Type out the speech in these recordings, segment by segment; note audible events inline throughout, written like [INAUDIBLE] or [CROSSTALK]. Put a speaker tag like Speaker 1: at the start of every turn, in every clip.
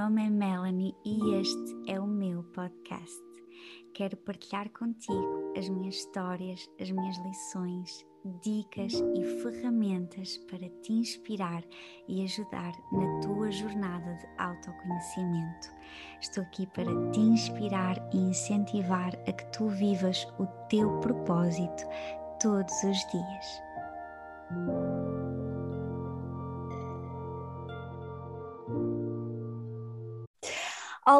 Speaker 1: nome é Melanie e este é o meu podcast. Quero partilhar contigo as minhas histórias, as minhas lições, dicas e ferramentas para te inspirar e ajudar na tua jornada de autoconhecimento. Estou aqui para te inspirar e incentivar a que tu vivas o teu propósito todos os dias.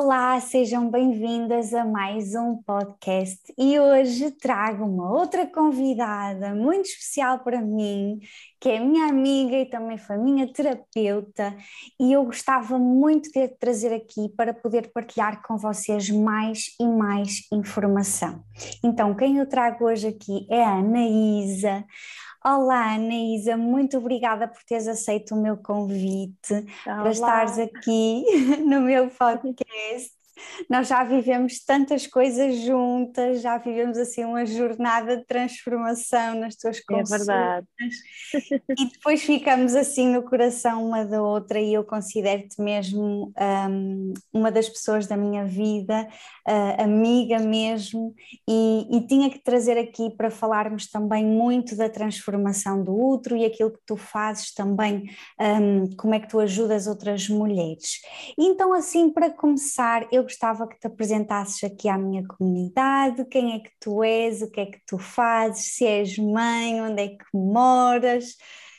Speaker 1: Olá, sejam bem-vindas a mais um podcast e hoje trago uma outra convidada muito especial para mim, que é minha amiga e também foi minha terapeuta, e eu gostava muito de trazer aqui para poder partilhar com vocês mais e mais informação. Então, quem eu trago hoje aqui é a Anaísa. Olá, Anaísa, muito obrigada por teres aceito o meu convite Olá. para estares aqui [LAUGHS] no meu podcast. Nós já vivemos tantas coisas juntas, já vivemos assim uma jornada de transformação nas tuas consultas. É verdade. E depois ficamos assim no coração uma da outra e eu considero-te mesmo um, uma das pessoas da minha vida, uh, amiga mesmo, e, e tinha que trazer aqui para falarmos também muito da transformação do outro e aquilo que tu fazes também, um, como é que tu ajudas outras mulheres. Então assim, para começar, eu gostava que te apresentasses aqui à minha comunidade, quem é que tu és, o que é que tu fazes, se és mãe, onde é que moras,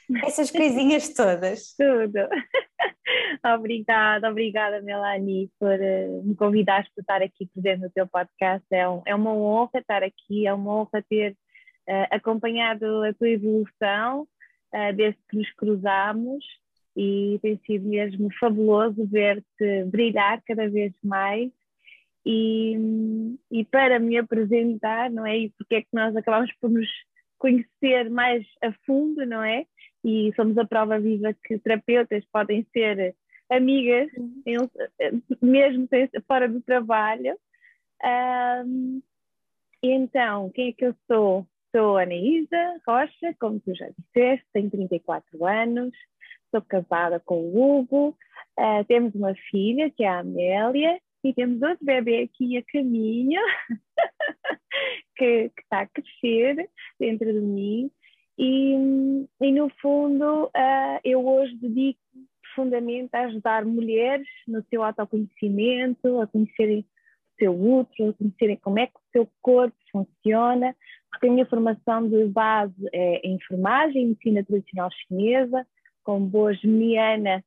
Speaker 1: [LAUGHS] essas coisinhas todas.
Speaker 2: Tudo. [LAUGHS] obrigada, obrigada Melanie por uh, me convidares para estar aqui presente no teu podcast. É, um, é uma honra estar aqui, é uma honra ter uh, acompanhado a tua evolução uh, desde que nos cruzamos e tem sido mesmo fabuloso ver-te brilhar cada vez mais e, e para me apresentar, não é? E porque é que nós acabamos por nos conhecer mais a fundo, não é? E somos a prova viva que terapeutas podem ser amigas, mesmo fora do trabalho. Um, então, quem é que eu sou? Sou a Anaísa Rocha, como tu já disseste, tenho 34 anos, sou casada com o Hugo, uh, temos uma filha, que é a Amélia, e temos outro bebê aqui a caminho, [LAUGHS] que, está a crescer dentro de mim. E, e no fundo, uh, eu hoje dedico profundamente a ajudar mulheres no seu autoconhecimento, a conhecerem o seu útero, a conhecerem como é que o seu corpo funciona, porque a minha formação de base é enfermagem, medicina tradicional chinesa, com boa geniana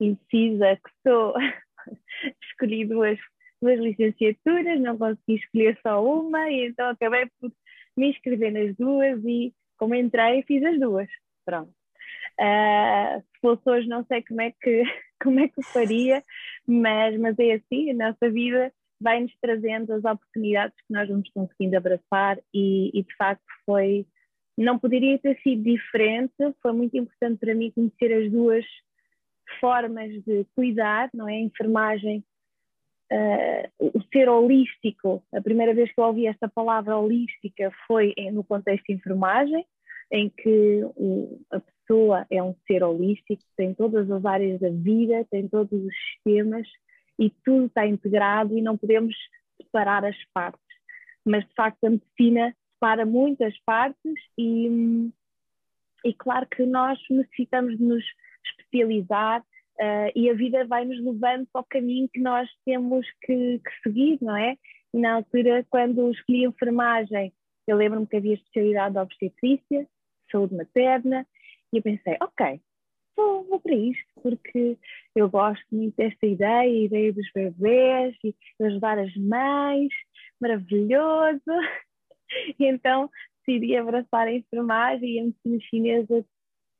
Speaker 2: indecisa que sou, [LAUGHS] escolhi duas, duas licenciaturas, não consegui escolher só uma, e então acabei por me inscrever nas duas e como entrei fiz as duas. Pronto. Uh, se fosse hoje não sei como é que [LAUGHS] como é que faria, mas, mas é assim, a nossa vida vai-nos trazendo as oportunidades que nós vamos conseguindo abraçar e, e de facto foi não poderia ter sido diferente. Foi muito importante para mim conhecer as duas formas de cuidar, não é? A enfermagem, uh, o ser holístico. A primeira vez que eu ouvi esta palavra holística foi no contexto de enfermagem, em que o, a pessoa é um ser holístico, tem todas as áreas da vida, tem todos os sistemas e tudo está integrado e não podemos separar as partes. Mas de facto a medicina para muitas partes e, e claro que nós necessitamos de nos especializar uh, e a vida vai nos levando para o caminho que nós temos que, que seguir, não é? E na altura, quando escolhi enfermagem, eu lembro-me que havia especialidade de obstetrícia, saúde materna, e eu pensei, ok, vou, vou, para isto, porque eu gosto muito desta ideia, a ideia dos bebês e ajudar as mães, maravilhoso. [LAUGHS] Então decidi abraçar a enfermagem e a medicina chinesa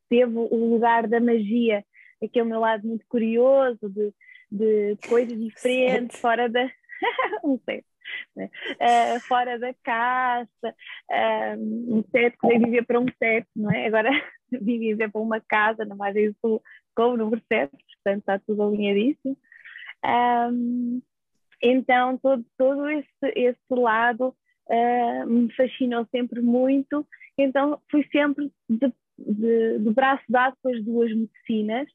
Speaker 2: teve o lugar da magia, aquele meu lado muito curioso de, de coisas [LAUGHS] diferentes, fora da. [LAUGHS] um set, né? uh, fora da caça, uh, um set que viver para um set, não é? Agora vim viver para uma casa na margem sul com o número 7, portanto está tudo alinhadíssimo. Um, então, todo, todo esse, esse lado uh, me fascinou sempre muito, então fui sempre de, de, de braço dado com as duas medicinas,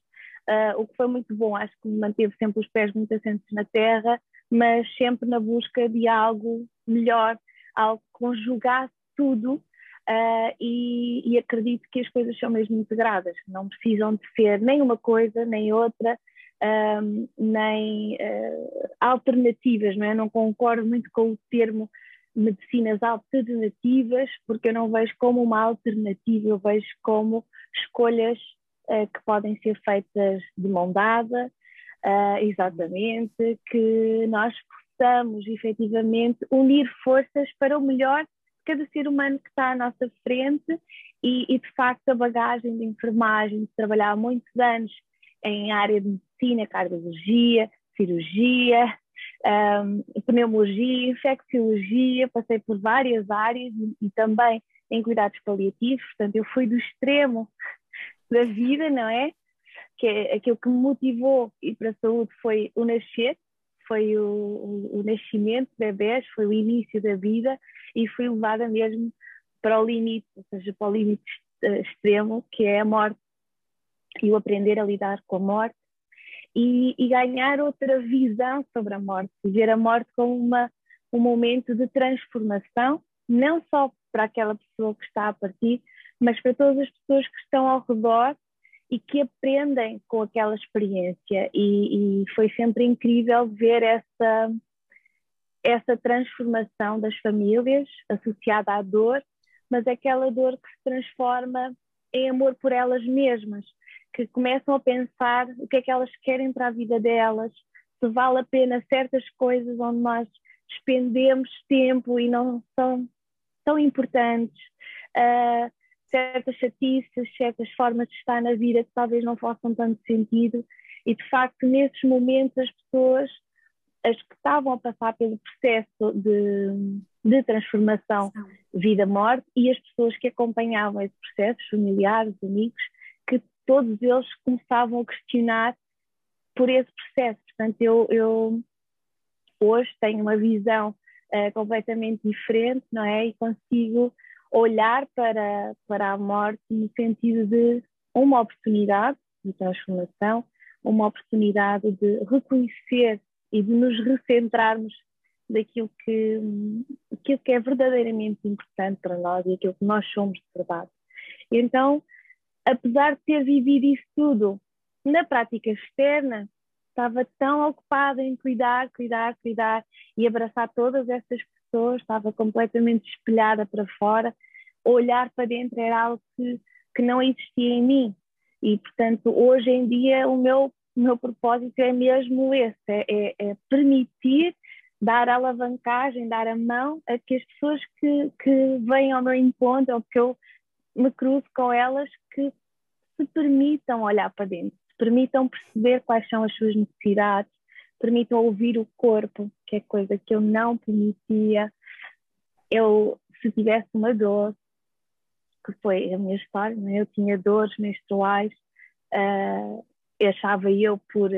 Speaker 2: uh, o que foi muito bom. Acho que manteve sempre os pés muito assentes na terra, mas sempre na busca de algo melhor, algo que conjugasse tudo. Uh, e, e, acredito que as coisas são mesmo integradas, não precisam de ser nem uma coisa nem outra, um, nem uh, alternativas, não é? Não concordo muito com o termo medicinas alternativas, porque eu não vejo como uma alternativa, eu vejo como escolhas uh, que podem ser feitas de mão dada, uh, exatamente, que nós possamos efetivamente unir forças para o melhor de cada ser humano que está à nossa frente e, e, de facto a bagagem de enfermagem, de trabalhar muitos anos em área de medicina, cardiologia, cirurgia, um, pneumologia, infecciologia, passei por várias áreas e, e, também em cuidados paliativos, portanto eu fui do extremo [LAUGHS] da vida, não é? Que é aquilo que me motivou ir para a saúde foi o nascer, foi o, o, o nascimento de bebés, foi o início da vida e fui levada mesmo para o limite, ou seja, para o limite eh, extremo, que é a morte e o aprender a lidar com a morte e, e, ganhar outra visão sobre a morte, ver a morte como uma, um momento de transformação, não só para aquela pessoa que está a partir, mas para todas as pessoas que estão ao redor e que aprendem com aquela experiência. E, e foi sempre incrível ver essa, essa transformação das famílias associada à dor, mas aquela dor que se transforma em amor por elas mesmas, que começam a pensar o que é que elas querem para a vida delas, se vale a pena certas coisas onde nós despendemos tempo e não são tão importantes, uh, certas chatices, certas formas de estar na vida que talvez não façam tanto sentido. E de facto, nesses momentos, as pessoas, as que estavam a passar pelo processo de, de transformação vida-morte e as pessoas que acompanhavam esse processo, familiares, amigos, todos eles começavam a questionar por esse processo. Portanto, eu, eu hoje tenho uma visão uh, completamente diferente, não é? E consigo olhar para, para a morte no sentido de uma oportunidade de transformação, uma oportunidade de reconhecer e de nos recentrarmos daquilo que, aquilo que é verdadeiramente importante para nós e aquilo que nós somos de verdade. Então, apesar de ter vivido isso tudo na prática externa, estava tão ocupada em cuidar, cuidar, cuidar e abraçar todas essas pessoas, estava completamente espelhada para fora, olhar para dentro era algo que, que não existia em mim. E, portanto, hoje em dia o meu, meu propósito é mesmo esse, é, é, é permitir dar alavancagem, dar a mão a que as pessoas que, que vêm ao meu encontro ou que eu me cruzo com elas que se permitam olhar para dentro, se permitam perceber quais são as suas necessidades, permitam ouvir o corpo, que é coisa que eu não permitia. Eu, se tivesse uma dor, que foi a minha história, né? eu tinha dores menstruais, uh, achava eu por,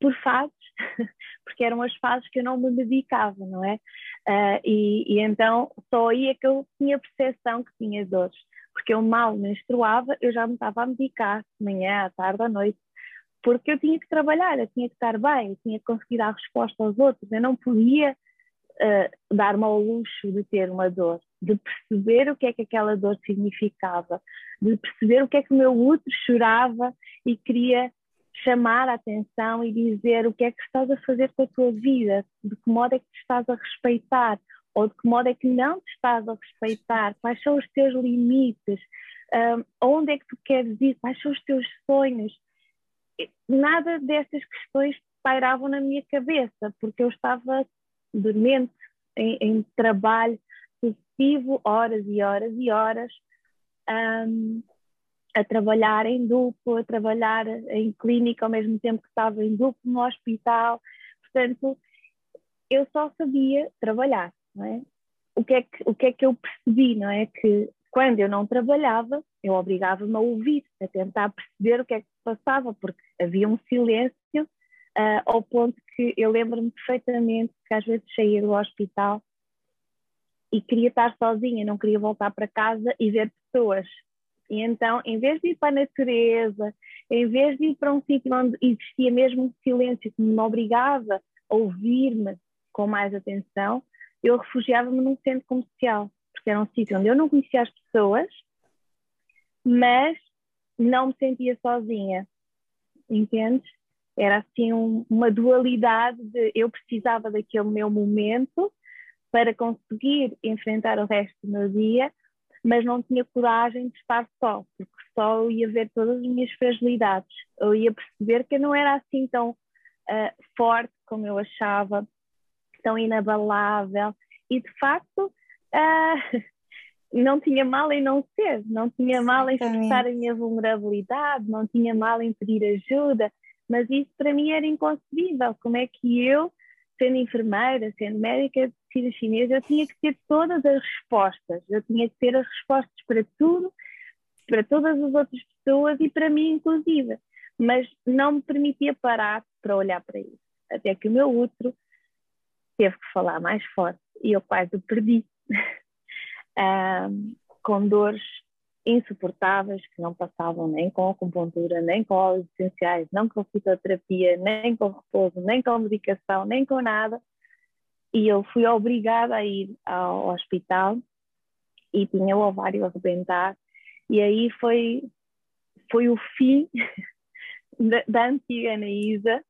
Speaker 2: por fases, [LAUGHS] porque eram as fases que eu não me medicava, não é? Uh, e, e, então só aí é que eu tinha percepção que tinha dores porque eu mal menstruava, eu já me estava a medicar, de manhã, à tarde, à noite, porque eu tinha que trabalhar, eu tinha que estar bem, eu tinha que conseguir dar resposta aos outros, eu não podia uh, dar-me ao luxo de ter uma dor, de perceber o que é que aquela dor significava, de perceber o que é que o meu útero chorava e queria chamar a atenção e dizer o que é que estás a fazer com a tua vida, de que modo é que te estás a respeitar, ou de que modo é que não te estás a respeitar, quais são os teus limites, um, onde é que tu queres ir, quais são os teus sonhos. Nada dessas questões pairavam na minha cabeça, porque eu estava dormente, em, em trabalho sucessivo, horas e horas e horas, um, a trabalhar em duplo, a trabalhar em clínica ao mesmo tempo que estava em duplo no hospital. Portanto, eu só sabia trabalhar é? O que é que, o que, é que eu percebi, não é? Que quando eu não trabalhava, eu obrigava-me a ouvir, a tentar perceber o que é que se passava, porque havia um silêncio uh, ao ponto que eu lembro-me perfeitamente que às vezes saía do hospital e queria estar sozinha, não queria voltar para casa e ver pessoas E então, em vez de ir para a natureza, em vez de ir para um sítio onde existia mesmo um silêncio que me obrigava a ouvir-me com mais atenção, eu refugiava-me num centro comercial, porque era um sítio onde eu não conhecia as pessoas, mas não me sentia sozinha, entendes? Era assim um, uma dualidade de eu precisava daquele meu momento para conseguir enfrentar o resto do meu dia, mas não tinha coragem de estar só, porque só eu ia ver todas as minhas fragilidades. Eu ia perceber que eu não era assim tão uh, forte como eu achava, tão inabalável, e de facto uh, [LAUGHS] não tinha mal em não ser, não tinha mal em expressar a minha vulnerabilidade, não tinha mal em pedir ajuda, mas isso para mim era inconcebível. Como é que eu, sendo enfermeira, sendo médica de medicina chinesa, eu tinha que ter todas as respostas, eu tinha que ter as respostas para tudo, para todas as outras pessoas e para mim, inclusive. Mas não me permitia parar para olhar para isso. Até que o meu útero teve que falar mais forte e eu quase o perdi. [LAUGHS] um, com dores insuportáveis que não passavam nem com acupuntura, nem com óleos essenciais, não com fitoterapia, nem com repouso, nem com medicação, nem com nada. E eu fui obrigada a ir ao hospital e tinha o ovário a arrebentar. E aí foi, foi o fim [LAUGHS] da, da antiga Anaísa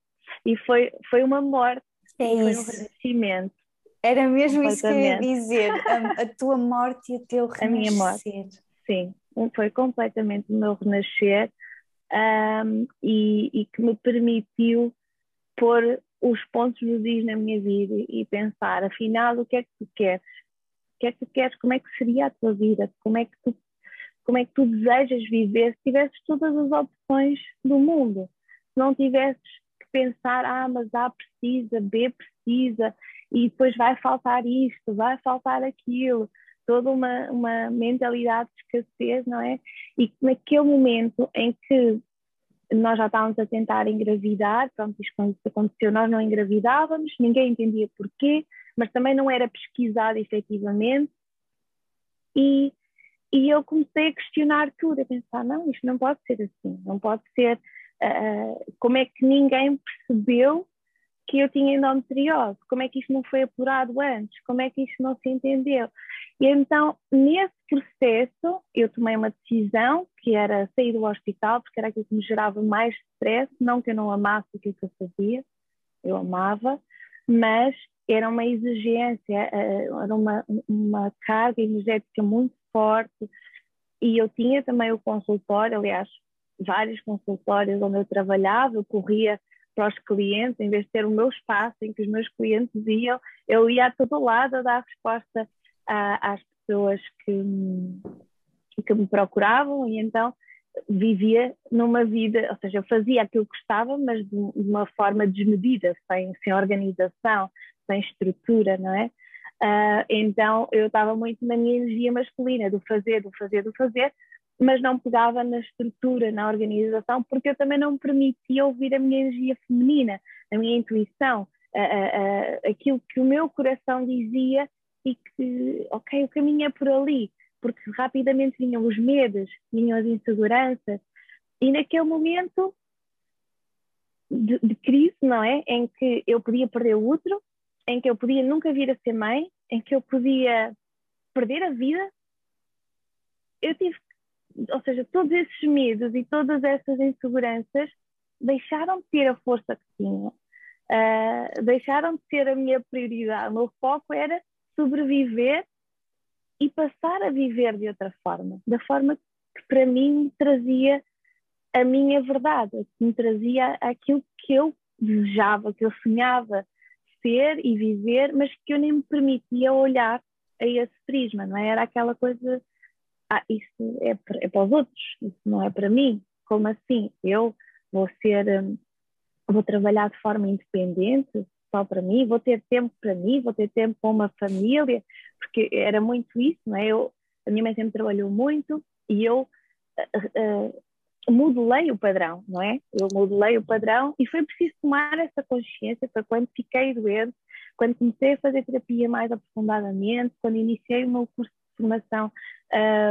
Speaker 2: e foi, foi uma morte,
Speaker 1: é
Speaker 2: foi
Speaker 1: isso.
Speaker 2: um renascimento.
Speaker 1: Era mesmo isso que eu ia dizer, a, a tua morte e o teu renascer. [LAUGHS]
Speaker 2: A minha morte, sim, foi completamente o meu renascer um, e, e, que me permitiu pôr os pontos nos is na minha vida e pensar, afinal, o que é que tu queres? O que é que tu queres? Como é que seria a tua vida? Como é que tu, como é que tu desejas viver se tivesses todas as opções do mundo? Se não tivesses pensar, ah, mas A precisa, B precisa, e depois vai faltar isto, vai faltar aquilo, toda uma, uma mentalidade de escassez, não é? E naquele momento em que nós já estávamos a tentar engravidar, pronto, isto aconteceu, nós não engravidávamos, ninguém entendia porquê, mas também não era pesquisado efetivamente, e, e eu comecei a questionar tudo, a pensar, não, isto não pode ser assim, não pode ser, uh, como é que ninguém percebeu que eu tinha endometriose, como é que isto não foi apurado antes, como é que isto não se entendeu. E então, nesse processo, eu tomei uma decisão, que era sair do hospital, porque era aquilo que me gerava mais stress, não que eu não amasse aquilo que eu fazia, eu amava, mas era uma exigência, eh, era uma, uma carga energética muito forte, e eu tinha também o consultório, aliás, vários consultórios onde eu trabalhava, eu corria para os clientes, em vez de ter o meu espaço em que os meus clientes iam, eu ia a todo lado a dar resposta a, às pessoas que, que me procuravam e então vivia numa vida, ou seja, eu fazia aquilo que gostava, mas de, uma forma desmedida, sem, sem organização, sem estrutura, não é? Uh, então eu estava muito na minha energia masculina, do fazer, do fazer, do fazer, mas não pegava na estrutura, na organização, porque eu também não me permitia ouvir a minha energia feminina, a minha intuição, a, a, a, aquilo que o meu coração dizia e que, ok, o caminho é por ali, porque rapidamente vinham os medos, vinham as inseguranças, e naquele momento de, de crise, não é? Em que eu podia perder o útero, em que eu podia nunca vir a ser mãe, em que eu podia perder a vida, eu tive ou seja, todos esses medos e todas essas inseguranças deixaram de ter a força que tinham, uh, deixaram de ser a minha prioridade. O meu foco era sobreviver e passar a viver de outra forma, da forma que para mim me trazia a minha verdade, que me trazia aquilo que eu desejava, que eu sonhava ser e viver, mas que eu nem me permitia olhar a esse prisma, não é? Era aquela coisa ah, isso é para, é para os outros, isso não é para mim. Como assim? Eu vou ser, hum, vou trabalhar de forma independente, só para mim, vou ter tempo para mim, vou ter tempo para uma família, porque era muito isso, não é? Eu, a minha mãe sempre trabalhou muito e eu uh, uh, o padrão, não é? Eu modelei o padrão e foi preciso tomar essa consciência para quando fiquei doente, quando comecei a fazer terapia mais aprofundadamente, quando iniciei o meu curso formação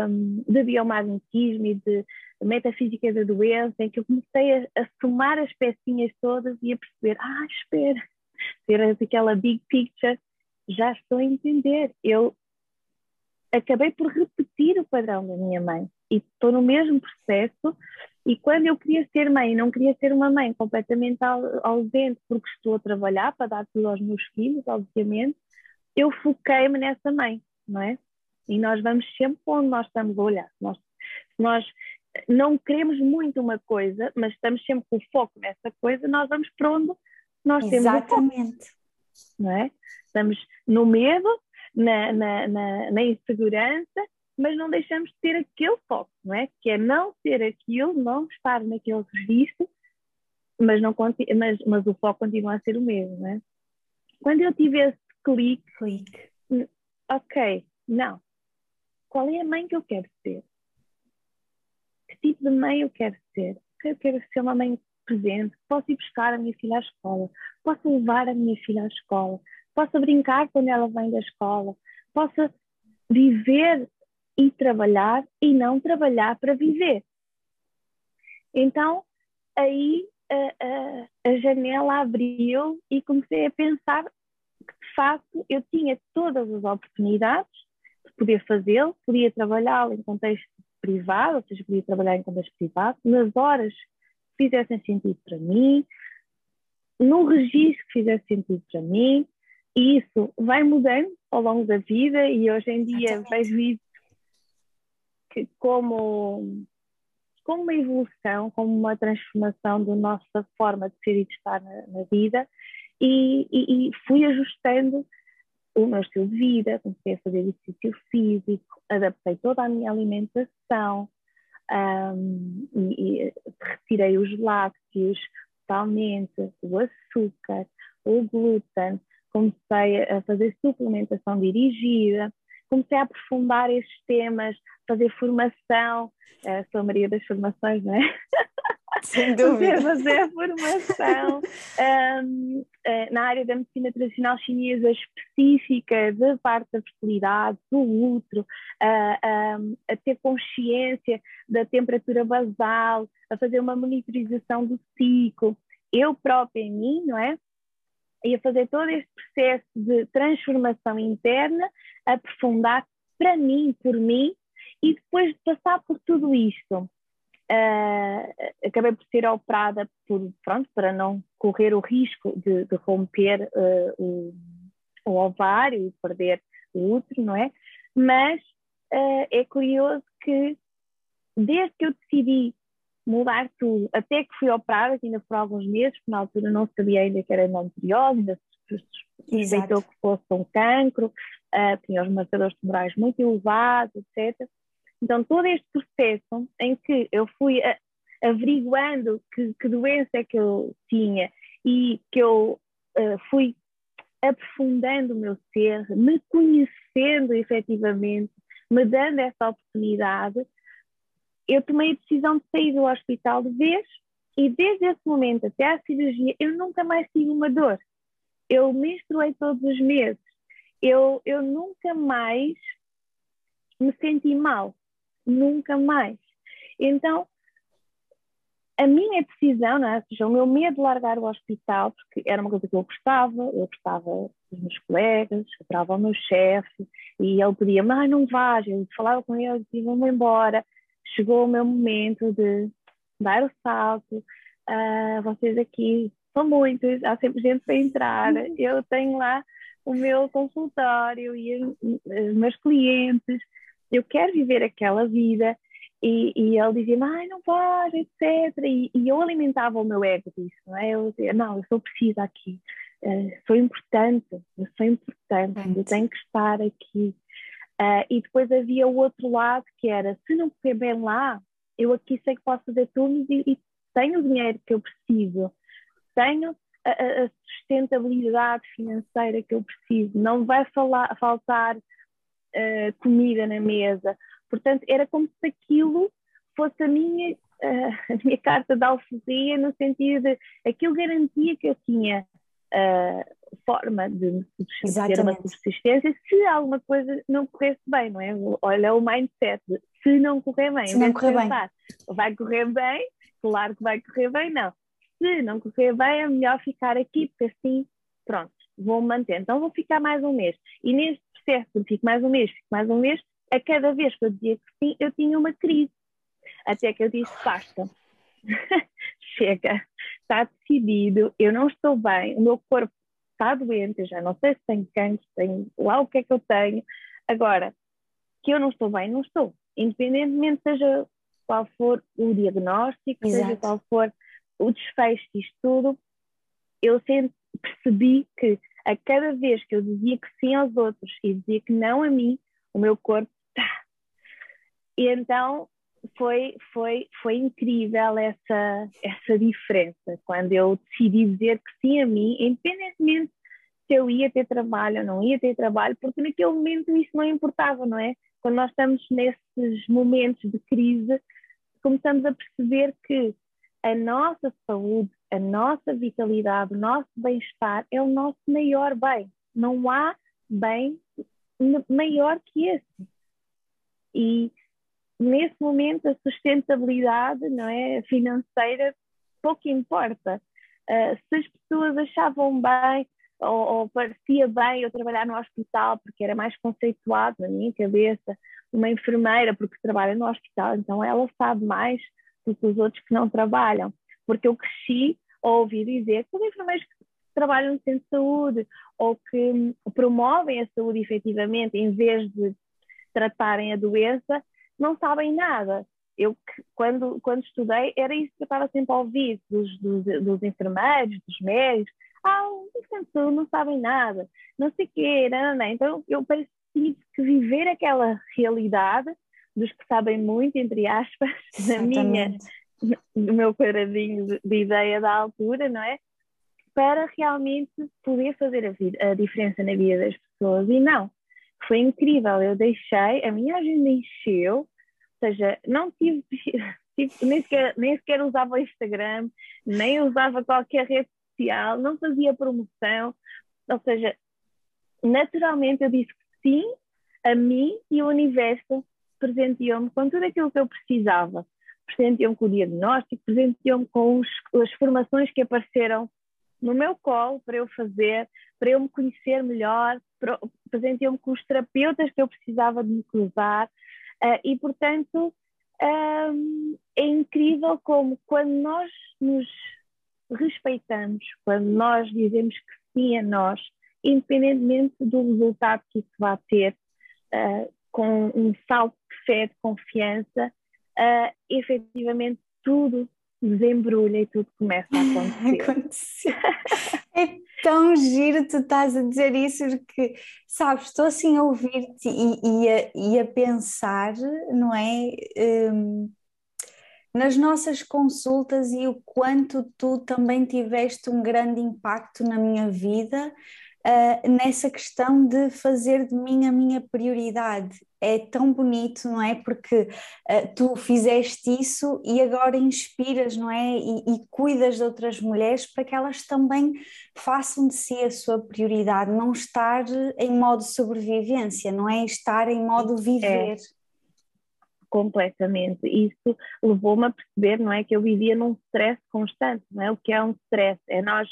Speaker 2: um, de biomagnetismo e de metafísica da doença, em que eu comecei a, a somar as pecinhas todas e a perceber, ah, espera, ter aquela big picture, já estou a entender. Eu acabei por repetir o padrão da minha mãe e estou no mesmo processo. E quando eu queria ser mãe, não queria ser uma mãe completamente ausente porque estou a trabalhar para dar tudo aos meus filhos, obviamente, eu foquei-me nessa mãe, não é? E nós vamos sempre onde nós estamos a olhar. Nós, nós não queremos muito uma coisa, mas estamos sempre com o foco nessa coisa, nós vamos para onde nós
Speaker 1: Exatamente.
Speaker 2: temos o foco. É? Estamos no medo, na, na, na, na insegurança, mas não deixamos de ter aquele foco, não é? Que é não ser aquilo, não estar naquele registro, mas, não, mas, mas o foco continua a ser o mesmo, não é? Quando eu tive esse clique, clique. ok, não, qual é a mãe que eu quero ser? Que tipo de mãe eu quero ser? Eu quero ser uma mãe presente, posso ir buscar a minha filha à escola, posso levar a minha filha à escola, posso brincar quando ela vem da escola, posso viver e trabalhar e não trabalhar para viver. Então, aí a, a, a janela abriu e comecei a pensar que, de facto, eu tinha todas as oportunidades de poder fazê-lo, podia trabalhá-lo em contexto privado, ou seja, podia trabalhar em contexto privado, nas horas que fizessem sentido para mim, no registro que fizesse sentido para mim, e isso vai mudando ao longo da vida e hoje em dia vejo isso que como, como uma evolução, como uma transformação da nossa forma de ser e de estar na, na vida e, e, e, fui ajustando o meu estilo de vida, comecei a fazer exercício físico, adaptei toda a minha alimentação, um, e, e, retirei os lácteos totalmente, o açúcar, o glúten, comecei a fazer suplementação dirigida, comecei a aprofundar estes temas, fazer formação, uh, sou a Maria das formações, não é? [LAUGHS]
Speaker 1: Sem [LAUGHS] dúvida.
Speaker 2: fazer a formação [LAUGHS] um, eh, na área da medicina tradicional chinesa específica da parte da fertilidade, do útero, uh, um, a ter consciência da temperatura basal, a fazer uma monitorização do ciclo. Eu própria em mim, não é? e a fazer todo este processo de transformação interna, aprofundar para mim, por mim, e depois de passar por tudo isto, uh, acabei por ser operada por, pronto, para não correr o risco de, de romper uh, o, o, ovário e perder o útero, não é? Mas uh, é curioso que desde que eu decidi mudar tudo. Até que fui operada, que ainda por alguns meses, porque na altura não sabia ainda que era endometriose, ainda se suspeitou que fosse um cancro, uh, tinha os marcadores tumorais muito elevados, etc. Então, todo este processo em que eu fui a, averiguando que, que, doença é que eu tinha e que eu uh, fui aprofundando o meu ser, me conhecendo efetivamente, me dando essa oportunidade, eu tomei a decisão de sair do hospital de vez e desde esse momento até à cirurgia eu nunca mais tive uma dor. Eu menstruei todos os meses. Eu, eu nunca mais me senti mal. Nunca mais. Então, a minha decisão, não é? ou seja, o meu medo de largar o hospital, porque era uma coisa que eu gostava, eu gostava dos meus colegas, gostava o meu chefe, e ele pedia, mas não vais, eu falava com ele, dizia, vamos embora chegou o meu momento de dar o salto. Uh, vocês aqui são muitos, há sempre gente para entrar. Uhum. Eu tenho lá o meu consultório e os meus clientes. Eu quero viver aquela vida. E, e ele dizia, ai, não pode, etc. E, e, eu alimentava o meu ego disso, não é? Eu dizia, não, eu sou precisa aqui, uh, sou importante, eu sou importante, eu tenho que estar aqui. Uh, e depois havia o outro lado que era, se não correr bem lá, eu aqui sei que posso fazer turnos e, e tenho o dinheiro que eu preciso, tenho a, a, sustentabilidade financeira que eu preciso, não vai falar, faltar uh, comida na mesa. Portanto, era como se aquilo fosse a minha, uh, [LAUGHS] a minha carta de alforria, no sentido de aquilo garantia que eu tinha forma de ter uma subsistência se alguma coisa não corresse bem, não é? Olha o mindset, se não correr bem,
Speaker 1: se não correr
Speaker 2: pensar, bem. vai correr bem, claro que vai correr bem, não. Se não correr bem, é melhor ficar aqui, porque assim, pronto, vou manter. Então vou ficar mais um mês. E neste processo, fico mais um mês, fico mais um mês, a cada vez que eu dizia que sim, eu tinha uma crise. Até que eu disse, basta, [LAUGHS] chega, está decidido, eu não estou bem, o meu corpo está doente, eu já não sei se tenho cancro, tenho lá o que é que eu tenho. Agora, que eu não estou bem, não estou. Independentemente seja qual for o diagnóstico, Exato. seja qual for o desfecho disto tudo, eu sempre percebi que a cada vez que eu dizia que sim aos outros e dizia que não a mim, o meu corpo tá. E então foi, foi, foi incrível essa, essa diferença quando eu decidi dizer que sim a mim, independentemente se eu ia ter trabalho ou não ia ter trabalho, porque naquele momento isso não importava, não é? Quando nós estamos nesses momentos de crise, começamos a perceber que a nossa saúde, a nossa vitalidade, o nosso bem-estar é o nosso maior bem. Não há bem maior que esse. E nesse momento a sustentabilidade não é financeira pouco importa uh, se as pessoas achavam bem ou, ou, parecia bem eu trabalhar no hospital porque era mais conceituado na minha cabeça uma enfermeira porque trabalha no hospital então ela sabe mais do que os outros que não trabalham porque eu cresci a ouvir dizer que os enfermeiros que trabalham no centro de saúde ou que promovem a saúde efetivamente em vez de tratarem a doença não sabem nada. Eu, quando, quando estudei, era isso que eu estava sempre a ouvir dos, dos, dos enfermeiros, dos médicos. Ah, os não sabem nada, não sei o quê, não, não. Então eu parecia que viver aquela realidade dos que sabem muito, entre aspas, [LAUGHS] na minha, no meu quadradinho de, de, ideia da altura, não é? Para realmente poder fazer a, vida, a diferença na vida das pessoas. E não, foi incrível. Eu deixei, a minha agenda encheu, ou seja, não tive, [LAUGHS] tive nem, sequer, nem sequer usava o Instagram, nem usava qualquer rede social, não fazia promoção, ou seja, naturalmente eu disse que sim a mim e o universo presenteou-me com tudo aquilo que eu precisava. Presenteou-me com o diagnóstico, presenteou-me com os, as formações que apareceram no meu colo para eu fazer, para eu me conhecer melhor, presenteou-me com os terapeutas que eu precisava de me cruzar uh, e, portanto, um, é incrível como quando nós nos respeitamos, quando nós dizemos que sim a nós, independentemente do resultado que isso vai ter, uh, com um salto de fé, de confiança, uh, efetivamente tudo desembrulha e tudo começa a acontecer. [LAUGHS]
Speaker 1: é tão giro tu estás a dizer isso, porque, sabes, estou assim a ouvir-te e, e, a, e, a, pensar, não é? Um, nas nossas consultas e o quanto tu também tiveste um grande impacto na minha vida uh, nessa questão de fazer de mim a minha prioridade. É tão bonito, não é? Porque uh, tu fizeste isso e agora inspiras, não é? E, e, cuidas de outras mulheres para que elas também façam de si a sua prioridade, não estar em modo sobrevivência, não é? Estar em modo é. viver. É
Speaker 2: completamente. Isso levou-me a perceber, não é, que eu vivia num stress constante, não é? O que é um stress? É nós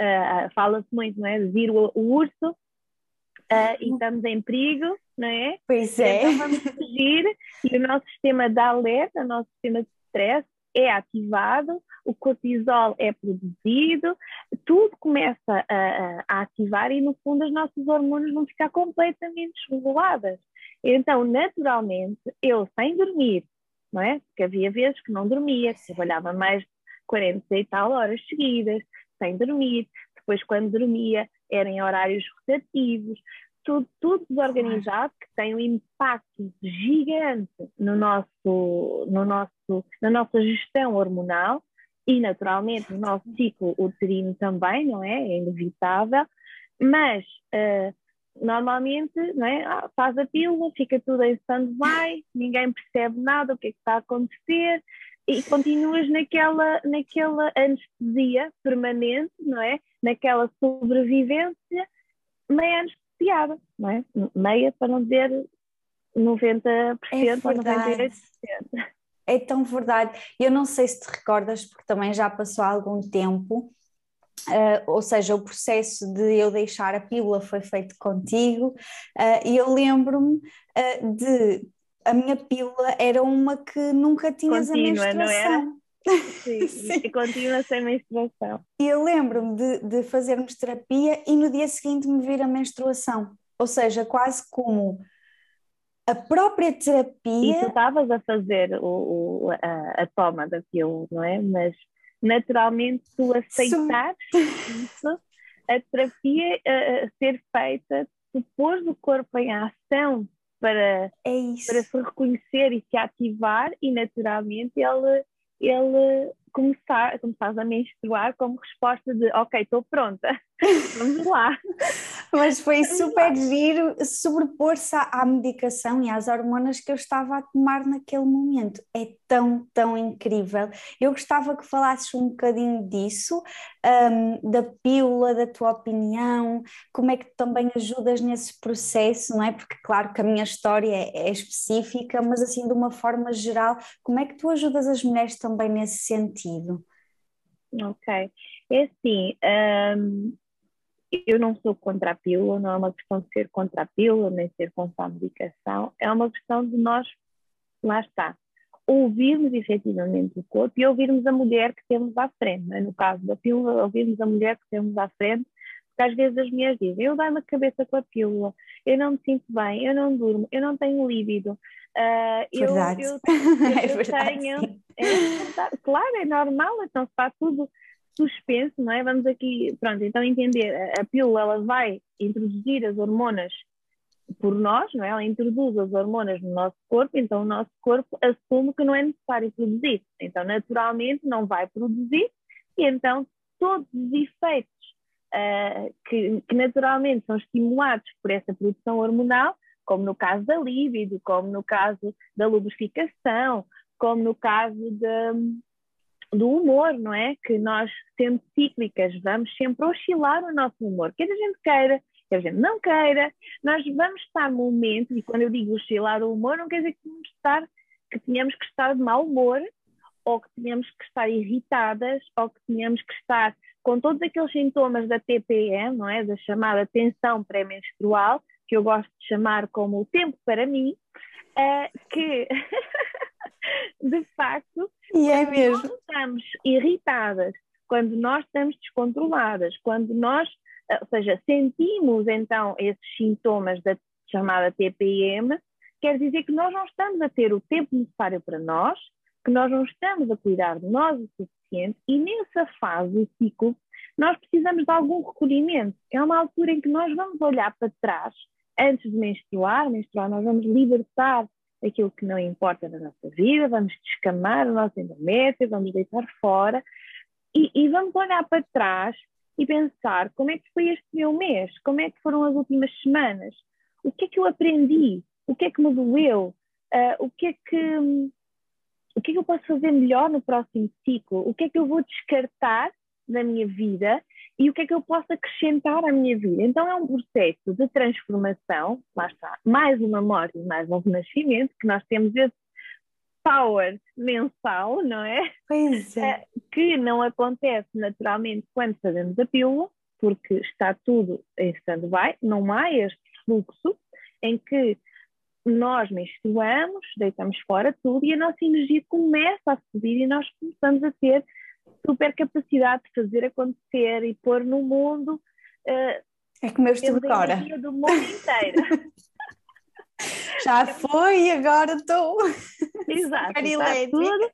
Speaker 2: uh, fala-se muito, não é? De vir o, o urso uh, e estamos em perigo, não é?
Speaker 1: Pois é.
Speaker 2: Então vamos fugir e o nosso sistema de alerta, o nosso sistema de stress é ativado, o cortisol é produzido, tudo começa a, a, ativar e, no fundo, as nossas hormonas vão ficar completamente desreguladas. Então, naturalmente, eu sem dormir, não é? Porque havia vezes que não dormia, trabalhava mais de 40 e tal horas seguidas, sem dormir, depois quando dormia era em horários rotativos, tudo, tudo desorganizado que tem um impacto gigante no nosso, no nosso, na nossa gestão hormonal e naturalmente no nosso ciclo uterino também, não é? É inevitável, mas uh, normalmente não é? Ah, faz a pílula, fica tudo em stand-by, ninguém percebe nada, o que é que está a acontecer, e continuas naquela, naquela anestesia permanente, não é? Naquela sobrevivência meia anestesiada, não é? Meia para não dizer 90% é ou 98%.
Speaker 1: É tão verdade. Eu não sei se te recordas, porque também já passou algum tempo, Uh, ou seja, o processo de eu deixar a pílula foi feito contigo, uh, e eu lembro-me uh, de a minha pílula era uma que nunca tinhas a menstruação.
Speaker 2: Sim, [LAUGHS] Sim. continua sem menstruação.
Speaker 1: E eu lembro-me de, de fazermos terapia e no dia seguinte me vir a menstruação. Ou seja, quase como a própria terapia.
Speaker 2: E tu estavas a fazer o, o a, a, toma da pílula, não é? Mas naturalmente tu aceitares isso, a terapia a, a ser feita, depois do corpo em ação para, é para se reconhecer e se ativar e naturalmente ele, ele começar, começar a menstruar como resposta de ok, estou pronta, [LAUGHS] vamos lá. [LAUGHS]
Speaker 1: Mas foi super giro sobrepor-se à, medicação e às hormonas que eu estava a tomar naquele momento. É tão, tão incrível. Eu gostava que falasses um bocadinho disso, um, da pílula, da tua opinião, como é que também ajudas nesse processo, não é? Porque, claro, que a minha história é, é específica, mas assim, de uma forma geral, como é que tu ajudas as mulheres também nesse sentido?
Speaker 2: Ok. É assim, um, eu não sou contra a pílula, não é uma questão de ser contra a pílula, nem ser contra a medicação, é uma questão de nós, lá está, ouvirmos efetivamente o corpo e ouvirmos a mulher que temos à frente. É? No caso da pílula, ouvirmos a mulher que temos à frente, porque às vezes as mulheres dizem: Eu dou-me a cabeça com a pílula, eu não me sinto bem, eu não durmo, eu não tenho líbido. Uh, eu, eu, eu, [LAUGHS] é tenho. É, claro, é normal, então está tudo suspenso, não é? Vamos aqui, pronto, então entender, a, pílula ela vai introduzir as hormonas por nós, não é? Ela introduz as hormonas no nosso corpo, então o nosso corpo assume que não é necessário produzir. Então, naturalmente, não vai produzir, e então todos os efeitos uh, que, que, naturalmente são estimulados por essa produção hormonal, como no caso da libido, como no caso da lubrificação, como no caso da, do humor, não é? Que nós, sendo cíclicas, vamos sempre oscilar o nosso humor, quer a gente queira, quer a gente não queira, nós vamos estar momentos, e quando eu digo oscilar o humor, não quer dizer que tenhamos, estar, que tenhamos que estar de mau humor, ou que tenhamos que estar irritadas, ou que tenhamos que estar com todos aqueles sintomas da TPM, não é? Da chamada tensão pré-menstrual, que eu gosto de chamar como o tempo para mim, uh, que [LAUGHS] [LAUGHS] de facto,
Speaker 1: e é mesmo.
Speaker 2: nós estamos irritadas, quando nós estamos descontroladas, quando nós, eh, ou seja, sentimos então esses sintomas da chamada TPM, quer dizer que nós não estamos a ter o tempo necessário para nós, que nós não estamos a cuidar de nós o suficiente e nessa fase do ciclo nós precisamos de algum recolhimento. É uma altura em que nós vamos olhar para trás antes de menstruar, menstruar nós vamos libertar aquilo que não importa na nossa vida, vamos descamar o nosso endométrio, vamos deitar fora e, e, vamos olhar para trás e pensar como é que foi este meu mês, como é que foram as últimas semanas, o que é que eu aprendi, o que é que me doeu, uh, o que é que o que é que eu posso fazer melhor no próximo ciclo, o que é que eu vou descartar da minha vida e o que é que eu posso acrescentar à minha vida. Então é um processo de transformação, lá está, mais uma morte e mais um renascimento, que nós temos esse power mensal, não é?
Speaker 1: Pois é. [LAUGHS]
Speaker 2: Eh, que não acontece naturalmente quando fazemos a pílula, porque está tudo em stand-by, não há este fluxo em que nós menstruamos, deitamos fora tudo e a nossa energia começa a subir e nós começamos a ter super capacidade de fazer acontecer e pôr no mundo. Uh,
Speaker 1: é como eu estou agora.
Speaker 2: do mundo [LAUGHS] inteiro.
Speaker 1: Já foi e agora estou.
Speaker 2: Exato. Tudo,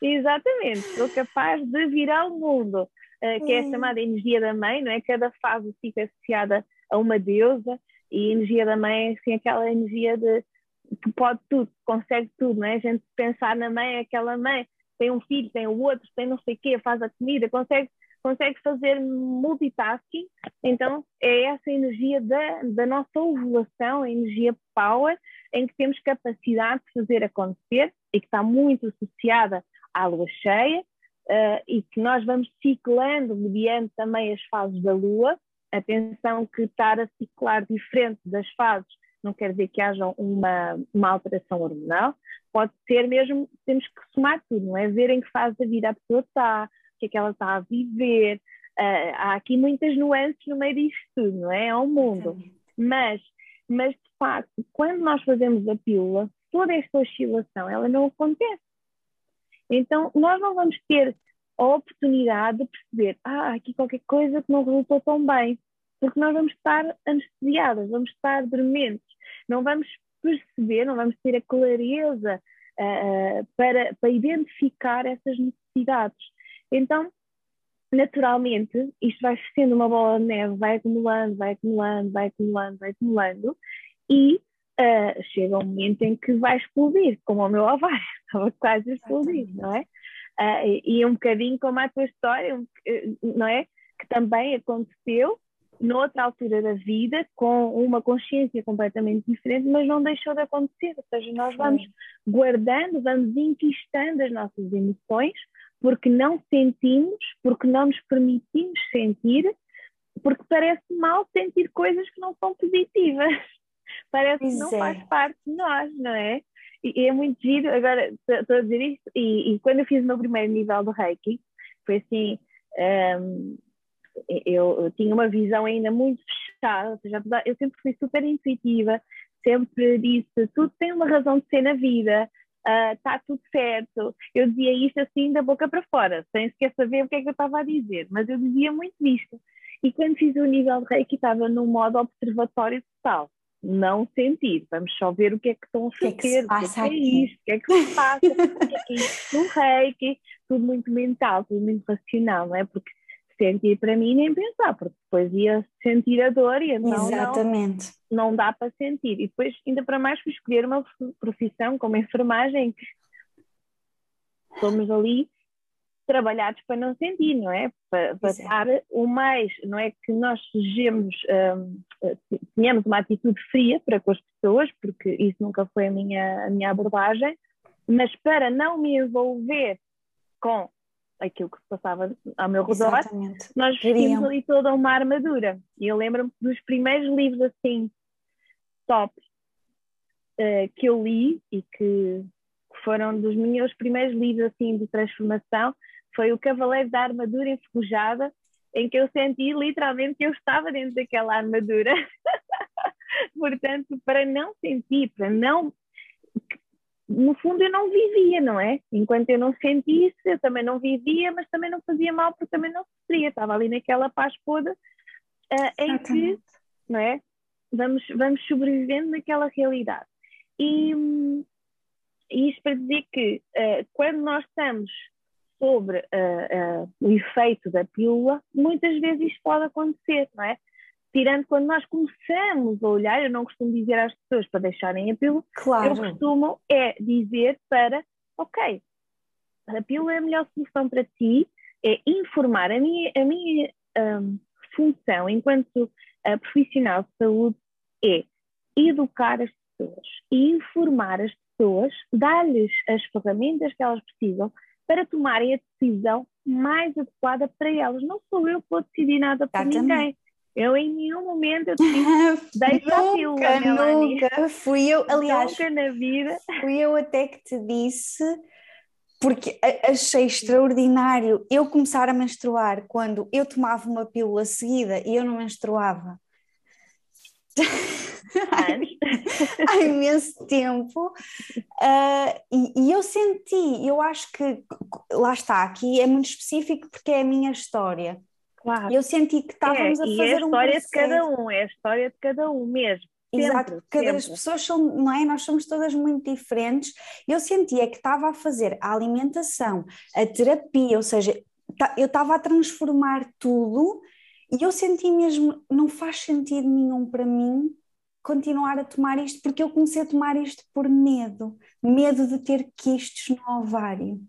Speaker 2: exatamente. Estou capaz de virar o mundo, uh, que é a hum. chamada energia da mãe, não é? Cada fase fica associada a uma deusa e a energia da mãe é assim, aquela energia de que pode tudo, consegue tudo, não é? A gente pensar na mãe, aquela mãe tem um filho, tem o outro, tem não sei o quê, faz a comida, consegue, consegue fazer multitasking. Então, é essa energia da, da nossa ovulação, a energia power, em que temos capacidade de fazer acontecer e que está muito associada à lua cheia uh, e que nós vamos ciclando mediante também as fases da lua. Atenção que estar a ciclar diferente das fases não quer dizer que haja uma, uma alteração hormonal, pode ser mesmo, temos que somar tudo, não é? Ver em que fase da vida a pessoa está, o que é que ela está a viver. Uh, há aqui muitas nuances no meio disto tudo, não é? É um mundo. Mas, mas, de facto, quando nós fazemos a pílula, toda esta oscilação, ela não acontece. Então, nós não vamos ter a oportunidade de perceber, ah, aqui qualquer coisa que não resultou tão bem, porque nós vamos estar anestesiadas, vamos estar dormentes, não vamos perceber, não vamos ter a clareza uh, para, para identificar essas necessidades. Então, naturalmente, isto vai sendo uma bola de neve, vai acumulando, vai acumulando, vai acumulando, vai acumulando, e uh, chega um momento em que vai explodir, como o meu ovário, [LAUGHS] estava quase a explodir, não é? Uh, e um bocadinho como a tua história, não é? Que também aconteceu, noutra altura da vida, com uma consciência completamente diferente, mas não deixou de acontecer. Ou seja, nós vamos guardando, vamos inquistando as nossas emoções, porque não sentimos, porque não nos permitimos sentir, porque parece mal sentir coisas que não são positivas. [LAUGHS] Parece pois que não é. faz parte de nós, não é? E, é muito giro, agora estou a dizer isto, e, e, quando eu fiz o meu primeiro nível do Reiki, foi assim. Um, eu, eu, tinha uma visão ainda muito fechada, ou seja, eu sempre fui super intuitiva, sempre disse tudo tem uma razão de ser na vida, está ah, uh, tudo certo. Eu dizia isto assim da boca para fora, sem sequer saber o que é que eu estava a dizer, mas eu dizia muito isto. E quando fiz o nível de reiki, estava no modo observatório total. Não sentir, vamos só ver o que é que estão a fazer, o que é, que, o que é, que é isto, o que é que se passa, o que é que é isto no reiki, tudo muito mental, tudo muito racional, não é? Porque sentir para mim nem pensar, porque depois ia sentir a dor e então Exatamente. Não, não dá para sentir. E depois, ainda para mais, fui escolher uma profissão como enfermagem, que somos ali trabalhados para não sentir, não é? Para, para estar o mais, não é que nós sejamos, um, tenhamos uma atitude fria para com as pessoas, porque isso nunca foi a minha, a minha abordagem, mas para não me envolver com aquilo que se passava ao meu redor, Exatamente. nós tínhamos ali toda uma armadura. E eu lembro-me dos primeiros livros assim, top, uh, que eu li e que foram dos meus primeiros livros assim de transformação, foi o Cavaleiro da Armadura Enferrujada, em que eu senti literalmente que eu estava dentro daquela armadura. [LAUGHS] Portanto, para não sentir, para não no fundo eu não vivia, não é? Enquanto eu não sentisse, eu também não vivia, mas também não fazia mal porque também não sofria, estava ali naquela paz toda uh, em que, não é? Vamos, vamos sobrevivendo naquela realidade. E, e isto para dizer que uh, quando nós estamos sobre uh, o efeito da pílula, muitas vezes isto pode acontecer, não é? Tirando quando nós começamos a olhar, eu não costumo dizer às pessoas para deixarem a pílula, claro. eu costumo é dizer para, ok, a pílula é a melhor solução para ti, é informar. A minha, a minha um, função enquanto uh, profissional de saúde é educar as pessoas e informar as pessoas, dar-lhes as ferramentas que elas precisam para tomarem a decisão mais adequada para elas. Não sou eu que vou decidir nada por ninguém. Eu em nenhum momento eu disse, deixa a pílula,
Speaker 1: Nunca, fui eu, aliás,
Speaker 2: nunca na vida.
Speaker 1: Fui eu até que te disse, porque achei extraordinário eu começar a menstruar quando eu tomava uma pílula seguida e eu não menstruava. [LAUGHS] há imenso tempo. Uh, e, e, eu senti, eu acho que lá está, aqui é muito específico porque é a minha história Claro. Eu senti que estávamos é, a fazer
Speaker 2: e é a história
Speaker 1: um
Speaker 2: de cada um, é a história de cada um mesmo.
Speaker 1: Exato,
Speaker 2: sempre,
Speaker 1: cada as pessoas são, não é? Nós somos todas muito diferentes. Eu sentia que estava a fazer a alimentação, a terapia, ou seja, eu estava a transformar tudo e eu senti mesmo, não faz sentido nenhum para mim continuar a tomar isto, porque eu comecei a tomar isto por medo, medo de ter quistos no ovário.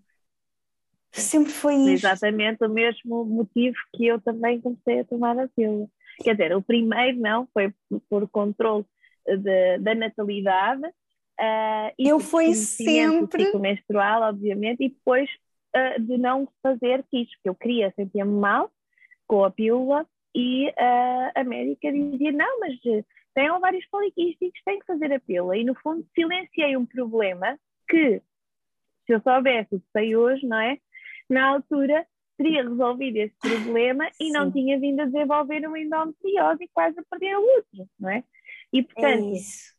Speaker 1: Sempre foi isso.
Speaker 2: Exatamente o mesmo motivo que eu também comecei a tomar a pílula. Quer dizer, o primeiro não, foi por controle de, da natalidade. Uh,
Speaker 1: eu fui sempre.
Speaker 2: menstrual, obviamente, e depois uh, de não fazer quis, porque eu queria, sentia-me mal com a pílula e uh, a médica dizia, não, mas tem ovários poliquísticos, tem que fazer a pílula. E no fundo silenciei um problema que, se eu soubesse o que sei hoje, não é? Na altura teria resolvido esse problema e não tinha vindo a desenvolver uma endometriose e quase a perder o útero, não é? E portanto, é isso,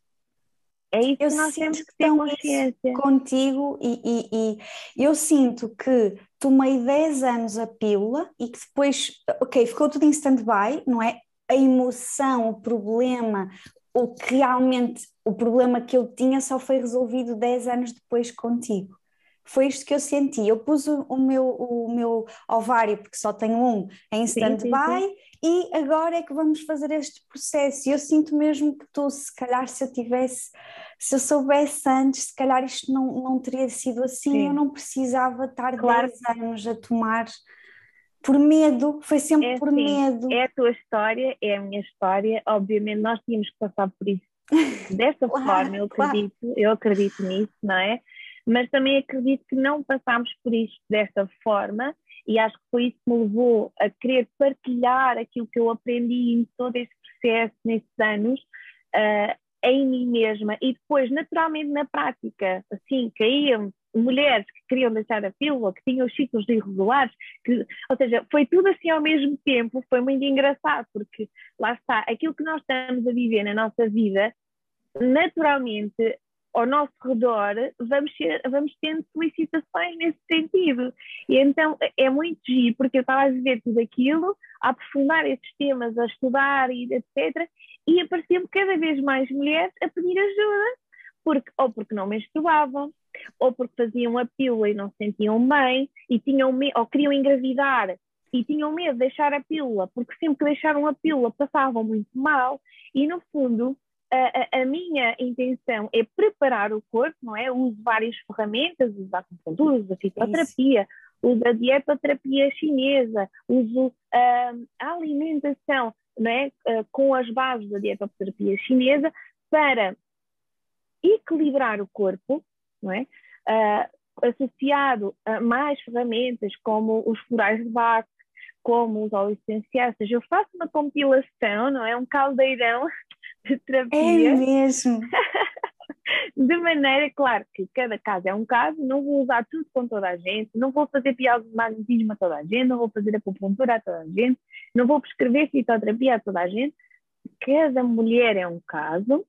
Speaker 2: é isso eu que nós temos que ter consciência.
Speaker 1: Contigo e, e, e, eu sinto que tomei 10 anos a pílula e que depois, ok, ficou tudo em stand-by, não é? A emoção, o problema, o que realmente, o problema que eu tinha só foi resolvido 10 anos depois contigo foi isto que eu senti. Eu pus o, o, meu, o meu ovário, porque só tenho um, em stand-by, e agora é que vamos fazer este processo. E eu sinto mesmo que tu, se calhar, se eu tivesse, se eu soubesse antes, se calhar isto não, não teria sido assim, Sim. eu não precisava estar claro. 10 anos a tomar. Por medo, foi sempre é por assim, medo.
Speaker 2: É a tua história, é a minha história. Obviamente, nós tínhamos que passar por isso [LAUGHS] dessa claro, forma, eu acredito, claro. eu acredito nisso, não é? Mas também acredito que não passámos por isto desta forma e acho que foi isso que me levou a querer partilhar aquilo que eu aprendi em todo este processo, nesses anos, uh, em mim mesma. E depois, naturalmente, na prática, assim, caíam mulheres que queriam deixar a pílula, que tinham os ciclos irregulares, que, ou seja, foi tudo assim ao mesmo tempo, foi muito engraçado, porque lá está, aquilo que nós estamos a viver na nossa vida, naturalmente ao nosso redor, vamos, ser, vamos tendo solicitações nesse sentido. E então é muito giro, porque eu estava a viver tudo aquilo, a aprofundar esses temas, a estudar e etc. E apareciam cada vez mais mulheres a pedir ajuda, porque, ou porque não menstruavam, ou porque faziam a pílula e não se sentiam bem, e tinham ou queriam engravidar e tinham medo de deixar a pílula, porque sempre que deixaram a pílula passavam muito mal, e no fundo a, a, minha intenção é preparar o corpo, não é? uso várias ferramentas, uso a acupuntura, uso a fitoterapia, uso a dietoterapia chinesa, uso uh, a alimentação não é? Uh, com as bases da dietoterapia chinesa para equilibrar o corpo, não é? Uh, associado a mais ferramentas como os florais de Bach, como os óleos essenciais, ou seja, eu faço uma compilação, não é? Um caldeirão de terapia.
Speaker 1: É mesmo. [LAUGHS]
Speaker 2: de maneira, claro, que cada caso é um caso, não vou usar tudo com toda a gente, não vou fazer piadas de magnetismo a toda a gente, não vou fazer acupuntura a toda a gente, não vou prescrever fitoterapia a toda a gente. Cada mulher é um caso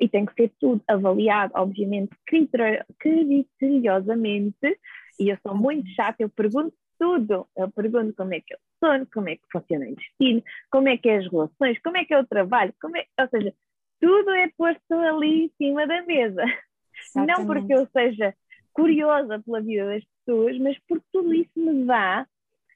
Speaker 2: e tem que ser tudo avaliado, obviamente, criteriosamente. E eu sou muito chata, eu pergunto tudo. Eu pergunto como é que o sono, como é que funciona o intestino, como é que é as relações, como é que é o trabalho, como é, ou seja, tudo é posto ali em cima da mesa. Exatamente. Não porque eu seja curiosa pela vida das pessoas, mas porque tudo isso me dá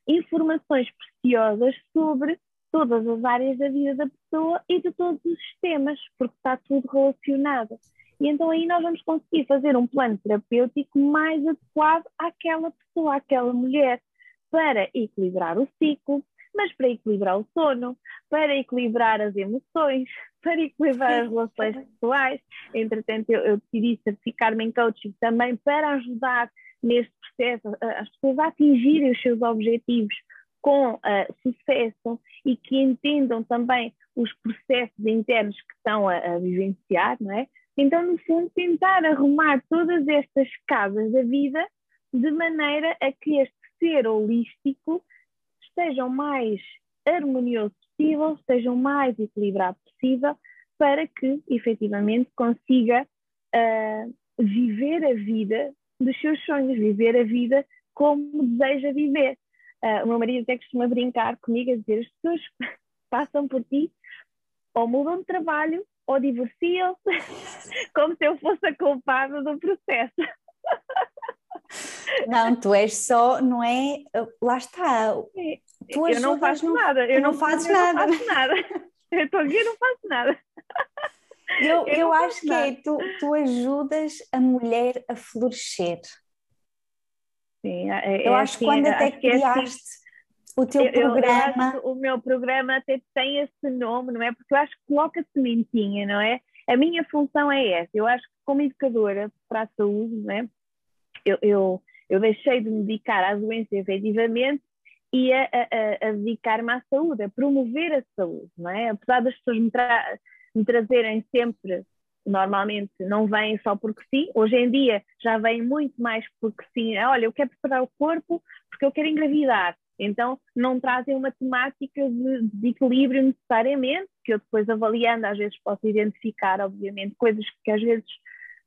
Speaker 2: informações preciosas sobre todas as áreas da vida da pessoa e de todos os sistemas, porque está tudo relacionado. E então aí nós vamos conseguir fazer um plano terapêutico mais adequado àquela pessoa, àquela mulher para equilibrar o ciclo, mas para equilibrar o sono, para equilibrar as emoções, [LAUGHS] para equilibrar as relações pessoais. Entretanto, eu, eu decidi certificar-me em coaching também para ajudar neste processo as pessoas a atingirem os seus objetivos com uh, sucesso e que entendam também os processos internos que estão a, a vivenciar, não é? Então, no fundo, tentar arrumar todas estas casas da vida de maneira a que este ser holístico esteja o mais harmonioso possível, esteja o mais equilibrado possível, para que efetivamente consiga uh, viver a vida dos seus sonhos, viver a vida como deseja viver. Uh, o meu marido até costuma brincar comigo a dizer: as pessoas [LAUGHS] passam por ti ou mudam de trabalho ou divorciam-se, [LAUGHS] como se eu fosse a culpada do processo. [LAUGHS]
Speaker 1: Não, tu és só, não é? Lá está.
Speaker 2: Tu eu não faço não, nada, eu não, faço nada. Não faço nada. Eu estou aqui e não faço nada.
Speaker 1: Eu, eu, eu acho que é, tu, tu ajudas a mulher a florescer.
Speaker 2: Sim, é,
Speaker 1: eu é acho que assim, quando até assim, criaste assim, o teu eu, programa.
Speaker 2: Eu o meu programa até tem esse nome, não é? Porque eu acho que coloca sementinha, não é? A minha função é essa. Eu acho que como educadora para a saúde, não é? eu, eu, Eu deixei de me dedicar à doença efetivamente e a, a, a dedicar-me à saúde, a promover a saúde, não é? Apesar das pessoas me, tra me trazerem sempre normalmente não vêm só porque sim. Hoje em dia já vêm muito mais porque sim. Olha, eu quero preparar o corpo porque eu quero engravidar. Então não trazem uma temática de, de equilíbrio necessariamente, que eu depois avaliando às vezes posso identificar, obviamente, coisas que às vezes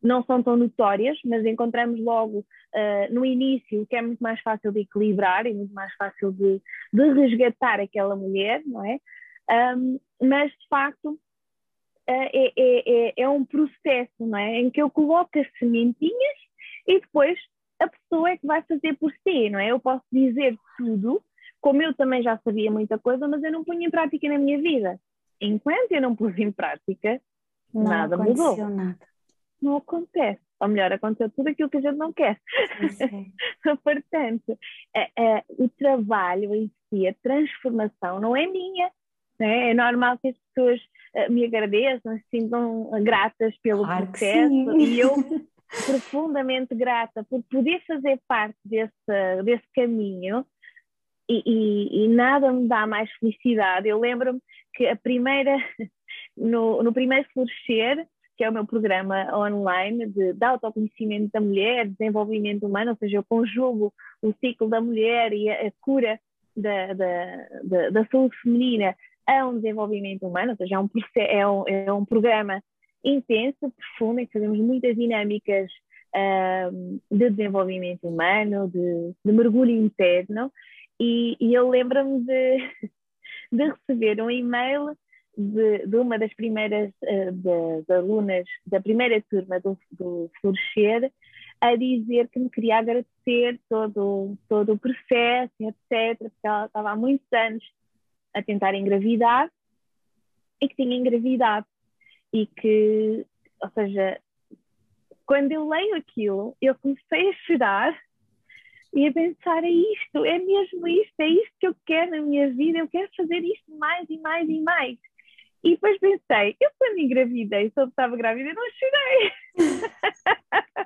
Speaker 2: não são tão notórias, mas encontramos logo uh, no início que é muito mais fácil de equilibrar e muito mais fácil de, de resgatar aquela mulher, não é? Um, mas de facto é, é, é, é, um processo, não é? Em que eu coloco as sementinhas e depois a pessoa é que vai fazer por si, não é? Eu posso dizer tudo, como eu também já sabia muita coisa, mas eu não ponho em prática na minha vida. Enquanto eu não pus em prática, não nada mudou. Nada. Não acontece. Ou melhor, aconteceu tudo aquilo que a gente não quer. [LAUGHS] Portanto, é, é, o trabalho em si, a transformação, não é minha. Né? É normal que as pessoas uh, me agradeçam, se sintam gratas pelo claro processo e eu [LAUGHS] profundamente grata por poder fazer parte desse, desse caminho e, e, e nada me dá mais felicidade. Eu lembro-me que a primeira, [LAUGHS] no, no primeiro florescer, que é o meu programa online de, de autoconhecimento da mulher, desenvolvimento humano, ou seja, eu conjugo o ciclo da mulher e a, a cura da, da, da, da, saúde feminina a um desenvolvimento humano, ou seja, é um, é um, é um programa intenso, profundo, em que fazemos muitas dinâmicas uh, de desenvolvimento humano, de, de mergulho interno, e, e eu lembro-me de, [LAUGHS] de receber um e-mail de, de, uma das primeiras uh, das alunas da primeira turma do, do Florescer a dizer que me queria agradecer todo, todo o processo, etc., porque ela estava há muitos anos a tentar engravidar e que tinha engravidado. E que, ou seja, quando eu leio aquilo, eu comecei a chorar e a pensar: é isto, é mesmo isto, é isto que eu quero na minha vida, eu quero fazer isto mais e mais e mais. E depois pensei: eu quando engravidei, só estava grávida, não chorei. [LAUGHS]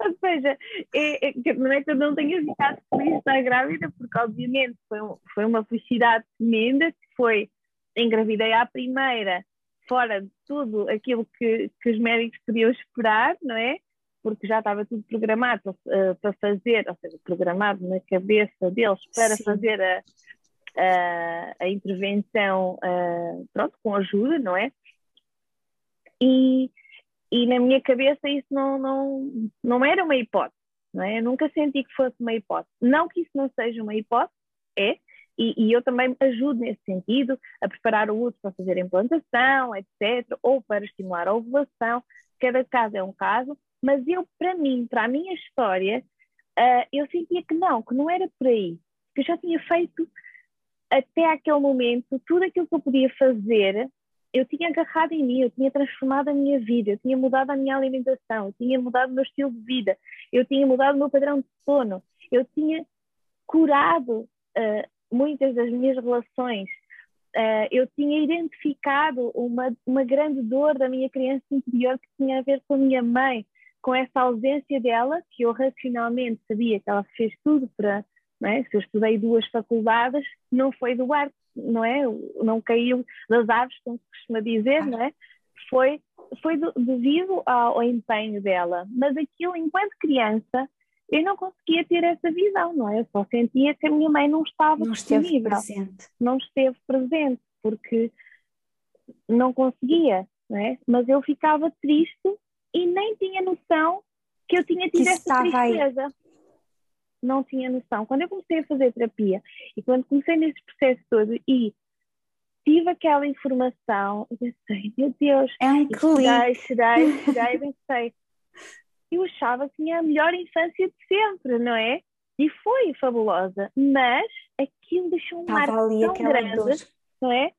Speaker 2: Ou seja, é, é, não é que eu não tenha ficado feliz de estar grávida, porque obviamente foi, um, foi uma felicidade tremenda, que foi engravidei à primeira, fora de tudo aquilo que, que os médicos podiam esperar, não é? Porque já estava tudo programado uh, para fazer, ou seja, programado na cabeça deles para Sim. fazer a, a, a intervenção, uh, pronto, com ajuda, não é? E, e na minha cabeça isso não, não, não era uma hipótese, não é? Eu nunca senti que fosse uma hipótese. Não que isso não seja uma hipótese, é, e, e, eu também ajudo nesse sentido a preparar o útero para fazer a implantação, etc., ou para estimular a ovulação. Cada caso é um caso, mas eu, para mim, para a minha história, uh, eu sentia que não, que não era por aí. Que eu já tinha feito até aquele momento tudo aquilo que eu podia fazer eu tinha agarrado em mim, eu tinha transformado a minha vida, eu tinha mudado a minha alimentação, eu tinha mudado o meu estilo de vida, eu tinha mudado o meu padrão de sono, eu tinha curado uh, muitas das minhas relações, uh, eu tinha identificado uma, uma grande dor da minha criança interior que tinha a ver com a minha mãe, com essa ausência dela, que eu racionalmente sabia que ela fez tudo para. É? Se eu estudei duas faculdades, não foi do arte, não é? Não caiu das árvores, como se costuma dizer, não é? Foi, foi do, devido ao, ao, empenho dela. Mas aquilo, enquanto criança, eu não conseguia ter essa visão, não é? Eu só sentia que a minha mãe não estava
Speaker 1: não disponível, presente.
Speaker 2: não esteve presente, porque não conseguia, não é? Mas eu ficava triste e nem tinha noção que eu tinha tido que essa tristeza. Aí não tinha noção. Quando eu comecei a fazer terapia e quando comecei nesse processo todo e tive aquela informação, eu pensei, meu Deus,
Speaker 1: é um
Speaker 2: cheguei, cheguei, [LAUGHS] cheguei, e pensei, eu achava que tinha a melhor infância de sempre, não é? E foi fabulosa, mas aquilo deixou um mar tão grande, dor. não é?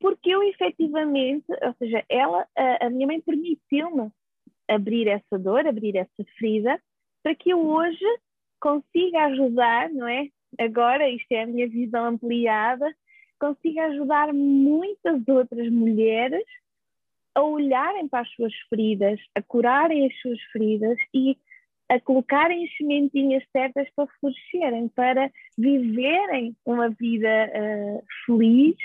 Speaker 2: Porque eu efetivamente, ou seja, ela, a, a minha mãe permitiu-me abrir essa dor, abrir essa ferida, para que eu hoje consiga ajudar, não é? Agora, isto é a minha visão ampliada, consiga ajudar muitas outras mulheres a olharem para as suas feridas, a curarem as suas feridas e a colocarem as sementinhas certas para florescerem, para viverem uma vida uh, feliz,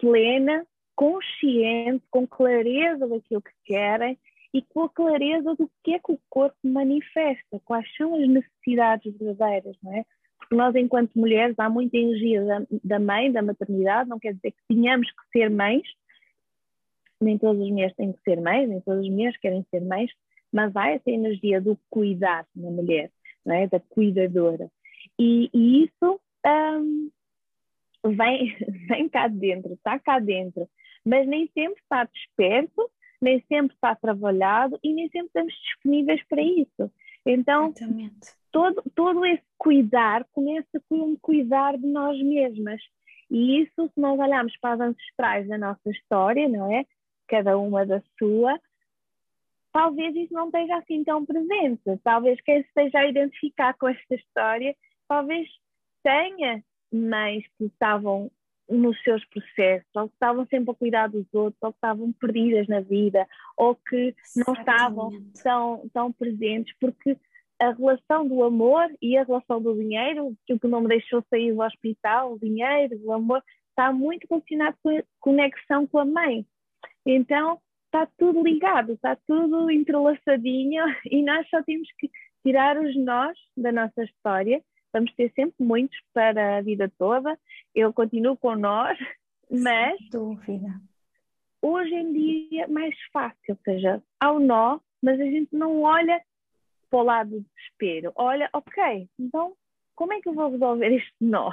Speaker 2: plena, consciente, com clareza daquilo que querem e com a clareza do que é que o corpo manifesta, quais são as necessidades verdadeiras, não é? Porque nós, enquanto mulheres, há muita energia da, da mãe, da maternidade, não quer dizer que tenhamos que ser mães, nem todas as mulheres têm que ser mães, nem todas as mulheres querem ser mães, mas há essa energia do cuidar na mulher, não é? da cuidadora. E, e isso um, vem, [LAUGHS] vem cá dentro, está cá dentro, mas nem sempre está desperto, nem sempre está trabalhado e nem sempre estamos disponíveis para isso. Então, todo, todo esse cuidar começa com um cuidar de nós mesmas. E isso, se nós olharmos para as ancestrais da nossa história, não é? Cada uma da sua, talvez isso não esteja assim tão presente. Talvez quem esteja a identificar com esta história, talvez tenha mães que estavam nos seus processos, ou que estavam sempre a cuidar dos outros, ou que estavam perdidas na vida, ou que não estavam tão, tão presentes, porque a relação do amor e a relação do dinheiro, o que não me deixou sair do hospital, o dinheiro, o amor, está muito relacionado com a conexão com a mãe. Então, está tudo ligado, está tudo entrelaçadinho [LAUGHS] e nós só temos que tirar os nós da nossa história. Vamos ter sempre muitos para a vida toda. Eu continuo com nós, mas
Speaker 1: dúvida.
Speaker 2: hoje em dia mais fácil, ou seja, há o nó, mas a gente não olha para o lado do desespero. Olha, ok, então como é que eu vou resolver este nó?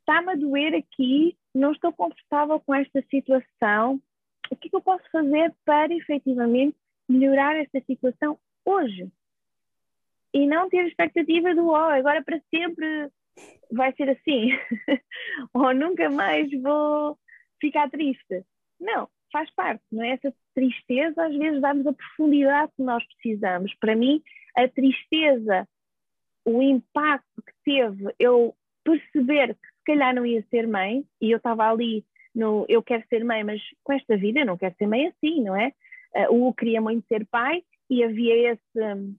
Speaker 2: Está-me a doer aqui, não estou confortável com esta situação, o que, é que eu posso fazer para efetivamente melhorar esta situação hoje? E não ter expectativa do, oh, agora para sempre vai ser assim, [LAUGHS] ou nunca mais vou ficar triste. Não, faz parte, não é? Essa tristeza às vezes dá-nos a profundidade que nós precisamos. Para mim, a tristeza, o impacto que teve eu perceber que se calhar não ia ser mãe, e eu estava ali no eu quero ser mãe, mas com esta vida eu não quero ser mãe assim, não é? Uh, o queria muito ser pai e havia esse,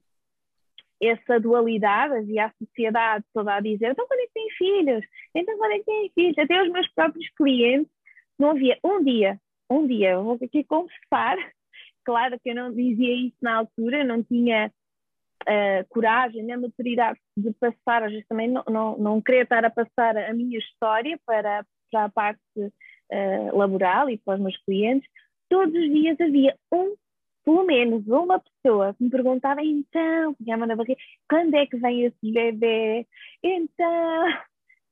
Speaker 2: essa dualidade, havia a sociedade toda a dizer então quando é que tem filhos? Então quando é que tem filhos? Até os meus próprios clientes, não havia um dia, um dia, vou aqui confessar, [LAUGHS] claro que eu não dizia isso na altura, não tinha uh, coragem nem maturidade de passar, às vezes também não, não, não queria estar a passar a minha história para, para a parte uh, laboral e para os meus clientes, todos os dias havia um, pelo menos uma pessoa que me perguntava então, punha na barriga, quando é que vem esse bebê? Então,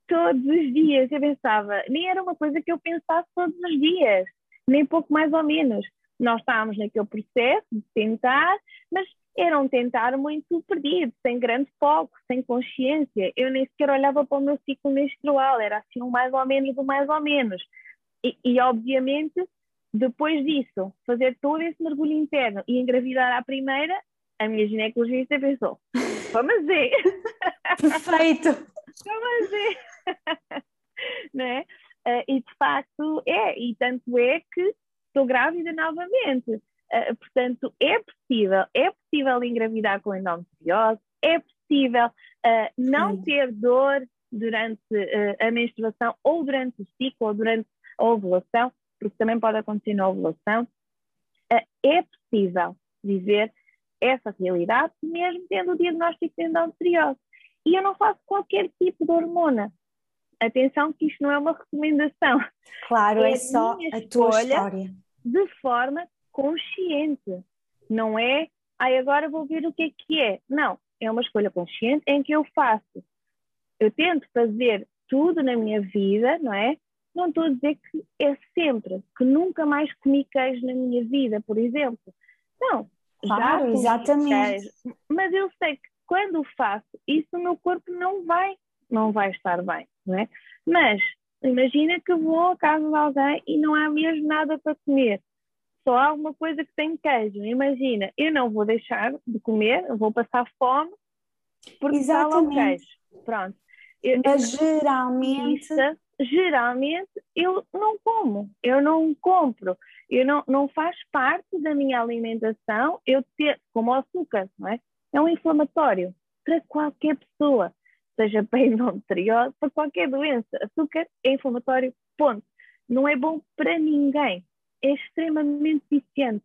Speaker 2: todos os dias eu pensava, nem era uma coisa que eu pensasse todos os dias, nem pouco mais ou menos. Nós estávamos naquele processo de tentar, mas era um tentar muito perdido, sem grande foco, sem consciência. Eu nem sequer olhava para o meu ciclo menstrual, era assim um mais ou menos do mais ou menos. E, e, obviamente, depois disso, fazer todo esse mergulho interno e engravidar à primeira, a minha ginecologista pensou: vamos ver. [LAUGHS]
Speaker 1: Perfeito!
Speaker 2: vamos ver. Não é? Uh, e de facto é, e tanto é que estou grávida novamente. Uh, portanto, é possível, é possível engravidar com endometriose, é possível uh, não Sim. ter dor durante a menstruação ou durante o ciclo ou durante a ovulação, porque também pode acontecer na ovulação, eh, é possível viver essa realidade mesmo tendo o diagnóstico de endometriose. E eu não faço qualquer tipo de hormona. Atenção que isto não é uma recomendação.
Speaker 1: Claro, é, é só a tua história.
Speaker 2: De forma consciente. Não é, ai, agora vou ver o que é que é. Não, é uma escolha consciente em que eu faço. Eu tento fazer tudo na minha vida, não é? Não estou a dizer que é sempre, que nunca mais comi queijo na minha vida, por exemplo. Não.
Speaker 1: Claro, exatamente.
Speaker 2: Queijo, mas eu sei que quando faço isso, o meu corpo não vai, não vai estar bem, não é? Mas imagina que vou à casa de alguém e não há mesmo nada para comer. Só há alguma coisa que tem queijo. Imagina, eu não vou deixar de comer, vou passar fome porque Exatamente. está lá o queijo. Pronto.
Speaker 1: Mas geralmente
Speaker 2: geralmente eu não como, eu não compro, eu não, não faz parte da minha alimentação eu ter, como açúcar, não é? é um inflamatório para qualquer pessoa, seja [LAUGHS] para endometriose, para qualquer doença. Açúcar é inflamatório, ponto. Não é bom para ninguém. É extremamente viciante.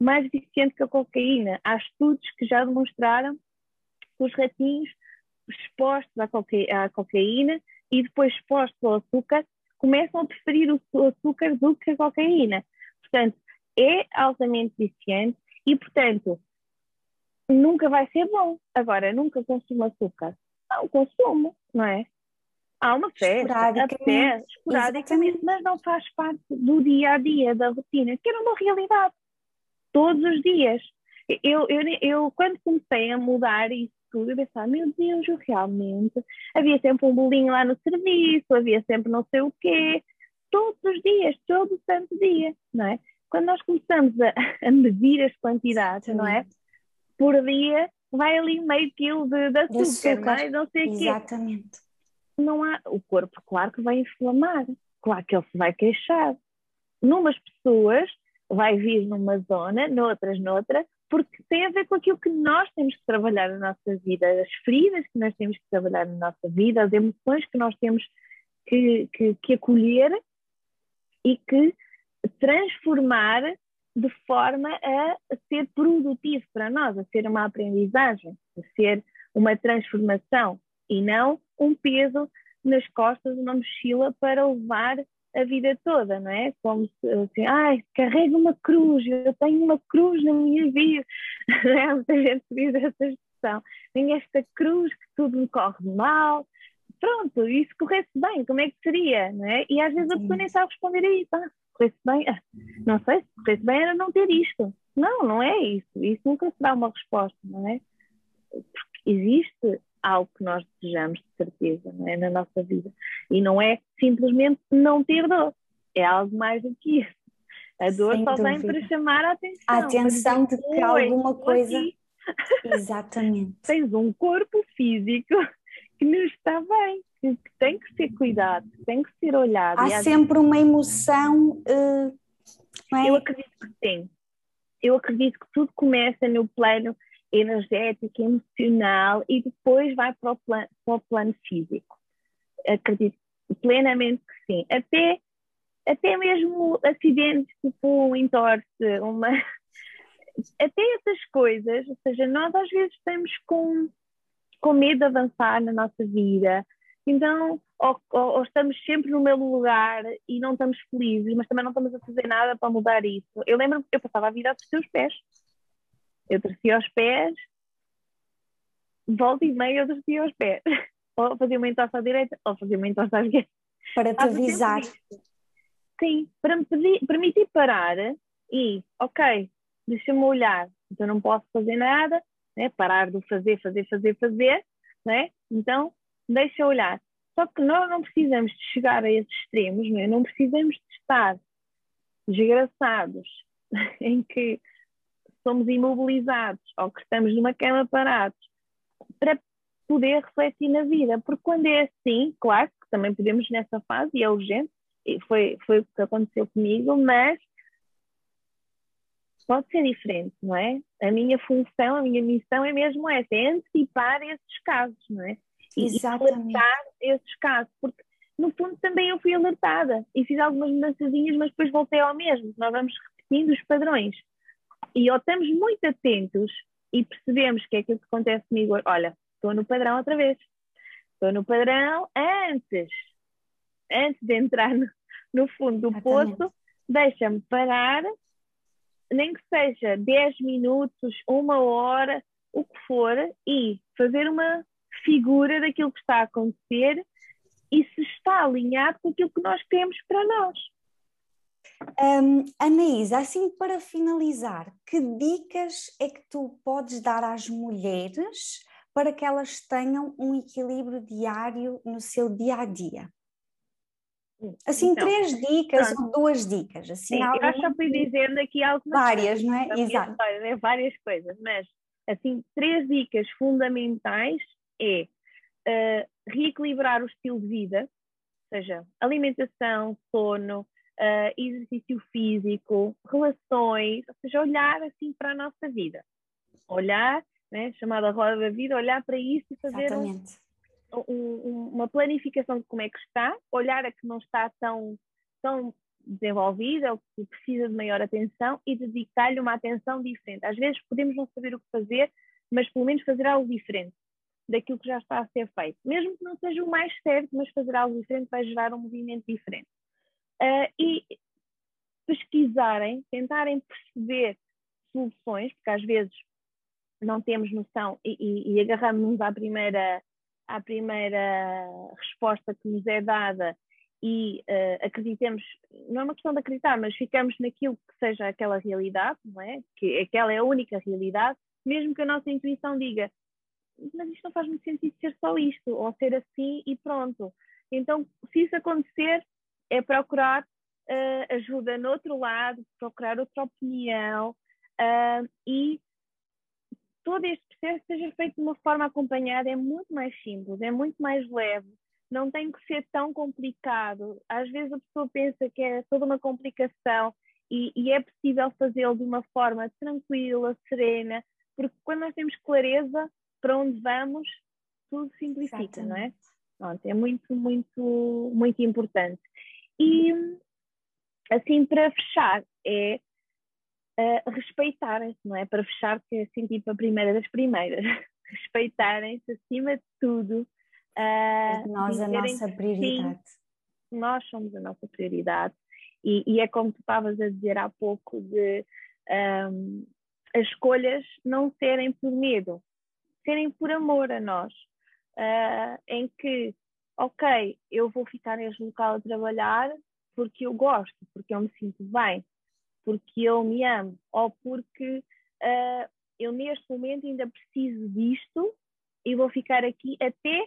Speaker 2: Mais viciante que a cocaína. Há estudos que já demonstraram que os ratinhos expostos à, cocaína e depois expostos ao açúcar começam a preferir o açúcar do que a cocaína. Portanto, é altamente viciante e, portanto, nunca vai ser bom. Agora, nunca consumo açúcar. Não, consumo, não é? Há uma festa, até esporadicamente, mas não faz parte do dia a dia, da rotina, que era uma realidade. Todos os dias. Eu, eu, eu quando comecei a mudar isso tudo, eu pensava, meu Deus, eu realmente. Havia sempre um bolinho lá no serviço, havia sempre não sei o quê, todos os dias, todo o santo dia, não é? Quando nós começamos a, [LAUGHS] a medir as quantidades, Sim. não é? Por dia, vai ali meio quilo de, de açúcar, de açúcar. não é? Não sei o quê.
Speaker 1: Exatamente.
Speaker 2: Não há, o corpo, claro que vai inflamar, claro que ele se vai queixar. Numas pessoas vai vir numa zona, noutras noutra, porque tem a ver com aquilo que nós temos que trabalhar na nossa vida, as feridas que nós temos que trabalhar na nossa vida, as emoções que nós temos que, que, que acolher e que transformar de forma a ser produtivo para nós, a ser uma aprendizagem, a ser uma transformação e não um peso nas costas, uma mochila para levar a vida toda, não é? Como se assim, ai, carrego uma cruz, eu tenho uma cruz na minha vida, [LAUGHS] não é? Muita gente diz essa expressão, tenho esta cruz que tudo me corre mal, pronto, e se corresse bem, como é que seria, não é? E às vezes a pessoa nem sabe responder a isso, ah, se corresse bem, ah, não sei, se corresse bem era não ter isto. Não, não é isso, isso nunca será uma resposta, não é? Porque existe algo que nós desejamos de certeza não é? na nossa vida. E não é simplesmente não ter dor, é algo mais do que isso. A dor Sem só dúvida. vem para chamar a atenção.
Speaker 1: A atenção de que alguma coisa. Aqui. Exatamente. [LAUGHS]
Speaker 2: Tens um corpo físico que não está bem, que tem que ser cuidado, que tem que ser olhado.
Speaker 1: Há sempre uma emoção. Uh,
Speaker 2: é? Eu acredito que sim. Eu acredito que tudo começa no plano energético, emocional e depois vai para o, plano, para o plano físico. Acredito plenamente que sim. Até, até mesmo acidentes tipo um entorse, uma. [LAUGHS] Até essas coisas, ou seja, nós às vezes estamos com, com medo de avançar na nossa vida, então, ou, ou, estamos sempre no mesmo lugar e não estamos felizes, mas também não estamos a fazer nada para mudar isso. Eu lembro que eu passava a vida a torcer os pés. Eu torcia os pés, volta e meia eu torcia os pés. [LAUGHS] Ou fazia uma entorse à direita, ou fazia uma entorse à esquerda.
Speaker 1: Para te avisar.
Speaker 2: Sim, para me pedir, permitir parar e, ok, deixa-me olhar, então não posso fazer nada, né? parar de fazer, fazer, fazer, fazer, né? então deixa olhar. Só que nós não precisamos de chegar a esses extremos, não, é? não precisamos de estar desgraçados [LAUGHS] em que somos imobilizados ou que estamos numa cama parados para poder refletir na vida, porque quando é assim, claro que também podemos nessa fase e é urgente, e foi, foi o que aconteceu comigo, mas pode ser diferente, não é? A minha função, a minha missão é mesmo essa, é antecipar esses casos, não é? E, Exatamente. alertar esses casos, porque no fundo também eu fui alertada e fiz algumas mudanças, mas depois voltei ao mesmo, nós vamos repetindo os padrões e ou estamos muito atentos e percebemos que é aquilo que acontece comigo, olha, estou no padrão outra vez. Estou no padrão antes, antes de entrar no, no fundo do poço, deixa-me parar, nem que seja 10 minutos, uma hora, o que for, e fazer uma figura daquilo que está a acontecer e se está alinhado com aquilo que nós queremos para nós.
Speaker 1: Um, Anaísa, assim para finalizar, que dicas é que tu podes dar às mulheres para que elas tenham um equilíbrio diário no seu dia a dia? Assim, então, três dicas pronto. ou duas dicas. Assim,
Speaker 2: Sim, eu já fui dizendo aqui algumas
Speaker 1: Várias, não é? Exato.
Speaker 2: História, né? Várias coisas, mas assim, três dicas fundamentais é uh, reequilibrar o estilo de vida, ou seja, alimentação, sono, uh, exercício físico, relações, ou seja, olhar assim para a nossa vida. Olhar né? chamada roda da vida, olhar para isso e fazer um, um, uma planificação de como é que está, olhar a que não está tão, tão desenvolvida, ou que precisa de maior atenção e dedicar-lhe uma atenção diferente. Às vezes podemos não saber o que fazer, mas pelo menos fazer algo diferente daquilo que já está a ser feito. Mesmo que não seja o mais certo, mas fazer algo diferente vai gerar um movimento diferente. Uh, e pesquisarem, tentarem perceber soluções, porque às vezes não temos noção e, e, e agarramos-nos à primeira, à primeira resposta que nos é dada e uh, acreditemos, não é uma questão de acreditar, mas ficamos naquilo que seja aquela realidade, não é? Que aquela é a única realidade, mesmo que a nossa intuição diga, mas isto não faz muito sentido ser só isto, ou ser assim e pronto. Então, se isso acontecer, é procurar uh, ajuda no outro lado, procurar outra opinião uh, e todo este processo seja feito de uma forma acompanhada é muito mais simples, é muito mais leve, não tem que ser tão complicado. Às vezes a pessoa pensa que é toda uma complicação e, e é possível fazê-lo de uma forma tranquila, serena, porque quando nós temos clareza para onde vamos, tudo simplifica, Exatamente. não é? Pronto, é muito, muito, muito importante. E assim, para fechar, é uh, respeitarem-se, não é? Para fechar, que é assim tipo a primeira das primeiras. [LAUGHS] respeitarem-se acima de tudo.
Speaker 1: Uh, nós a nossa prioridade.
Speaker 2: Sim, nós somos a nossa prioridade. E, e, é como tu estavas a dizer há pouco, de um, as escolhas não serem por medo, serem por amor a nós. Uh, em que, ok, eu vou ficar neste local a trabalhar porque eu gosto, porque eu me sinto bem, porque eu me amo, ou porque uh, eu neste momento ainda preciso disto e vou ficar aqui até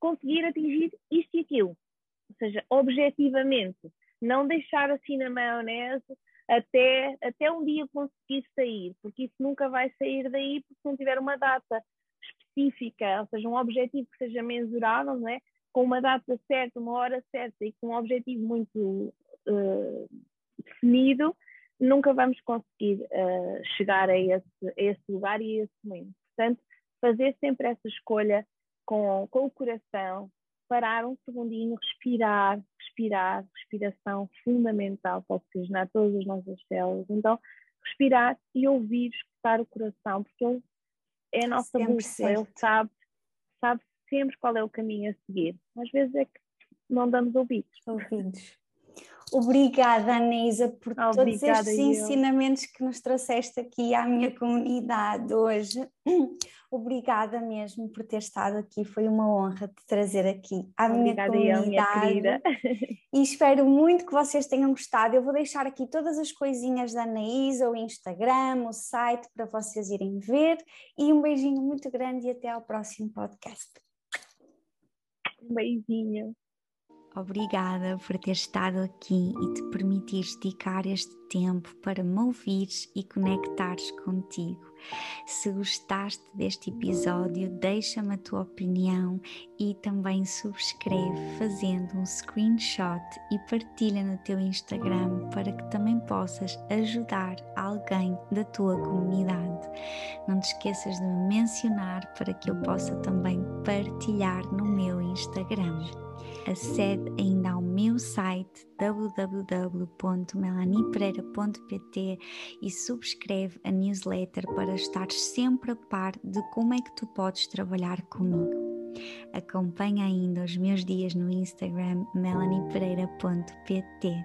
Speaker 2: conseguir atingir isto e aquilo. Ou seja, objetivamente, não deixar assim na maionese até, até um dia conseguir sair, porque isso nunca vai sair daí porque não tiver uma data específica, ou seja, um objetivo que seja mensurável, não é? Com uma data certa, uma hora certa e com um objetivo muito uh, definido, nunca vamos conseguir uh, chegar a esse, a esse lugar e a esse momento. Portanto, fazer sempre essa escolha com, com o coração, parar um segundinho, respirar, respirar, respiração fundamental para oxigenar todas as nossas células. Então, respirar e ouvir, escutar o coração, porque ele é a nossa bússola, ele sabe, sabe sempre qual é o caminho a seguir. Às vezes é que não damos ouvidos.
Speaker 1: Ouvidos. Obrigada, Anisa, por Obrigada todos estes eu. ensinamentos que nos trouxeste aqui à minha comunidade hoje. [CLEARS THROAT] Obrigada mesmo por ter estado aqui, foi uma honra te trazer aqui à Obrigada minha comunidade. minha [LAUGHS] e espero muito que vocês tenham gostado. Eu vou deixar aqui todas as coisinhas da Anaísa, o Instagram, o site para vocês irem ver. E um beijinho muito grande e até ao próximo podcast.
Speaker 2: Um beijinho.
Speaker 1: Obrigada por ter estado aqui e te permitires dedicar este tempo para me ouvires e conectares contigo. Se gostaste deste episódio, deixa-me a tua opinião e também subscreve fazendo um screenshot e partilha no teu Instagram para que também possas ajudar alguém da tua comunidade. Não te esqueças de me mencionar para que eu possa também partilhar no meu Instagram acede ainda ao meu site www.melanipereira.pt e subscreve a newsletter para estar sempre a par de como é que tu podes trabalhar comigo. Acompanha ainda os meus dias no Instagram melaniepereira.pt.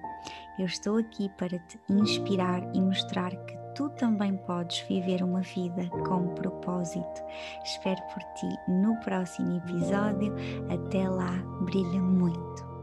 Speaker 1: Eu estou aqui para te inspirar e mostrar que tu também podes viver uma vida com propósito. Espero por ti no próximo episódio. Até lá, brilha muito.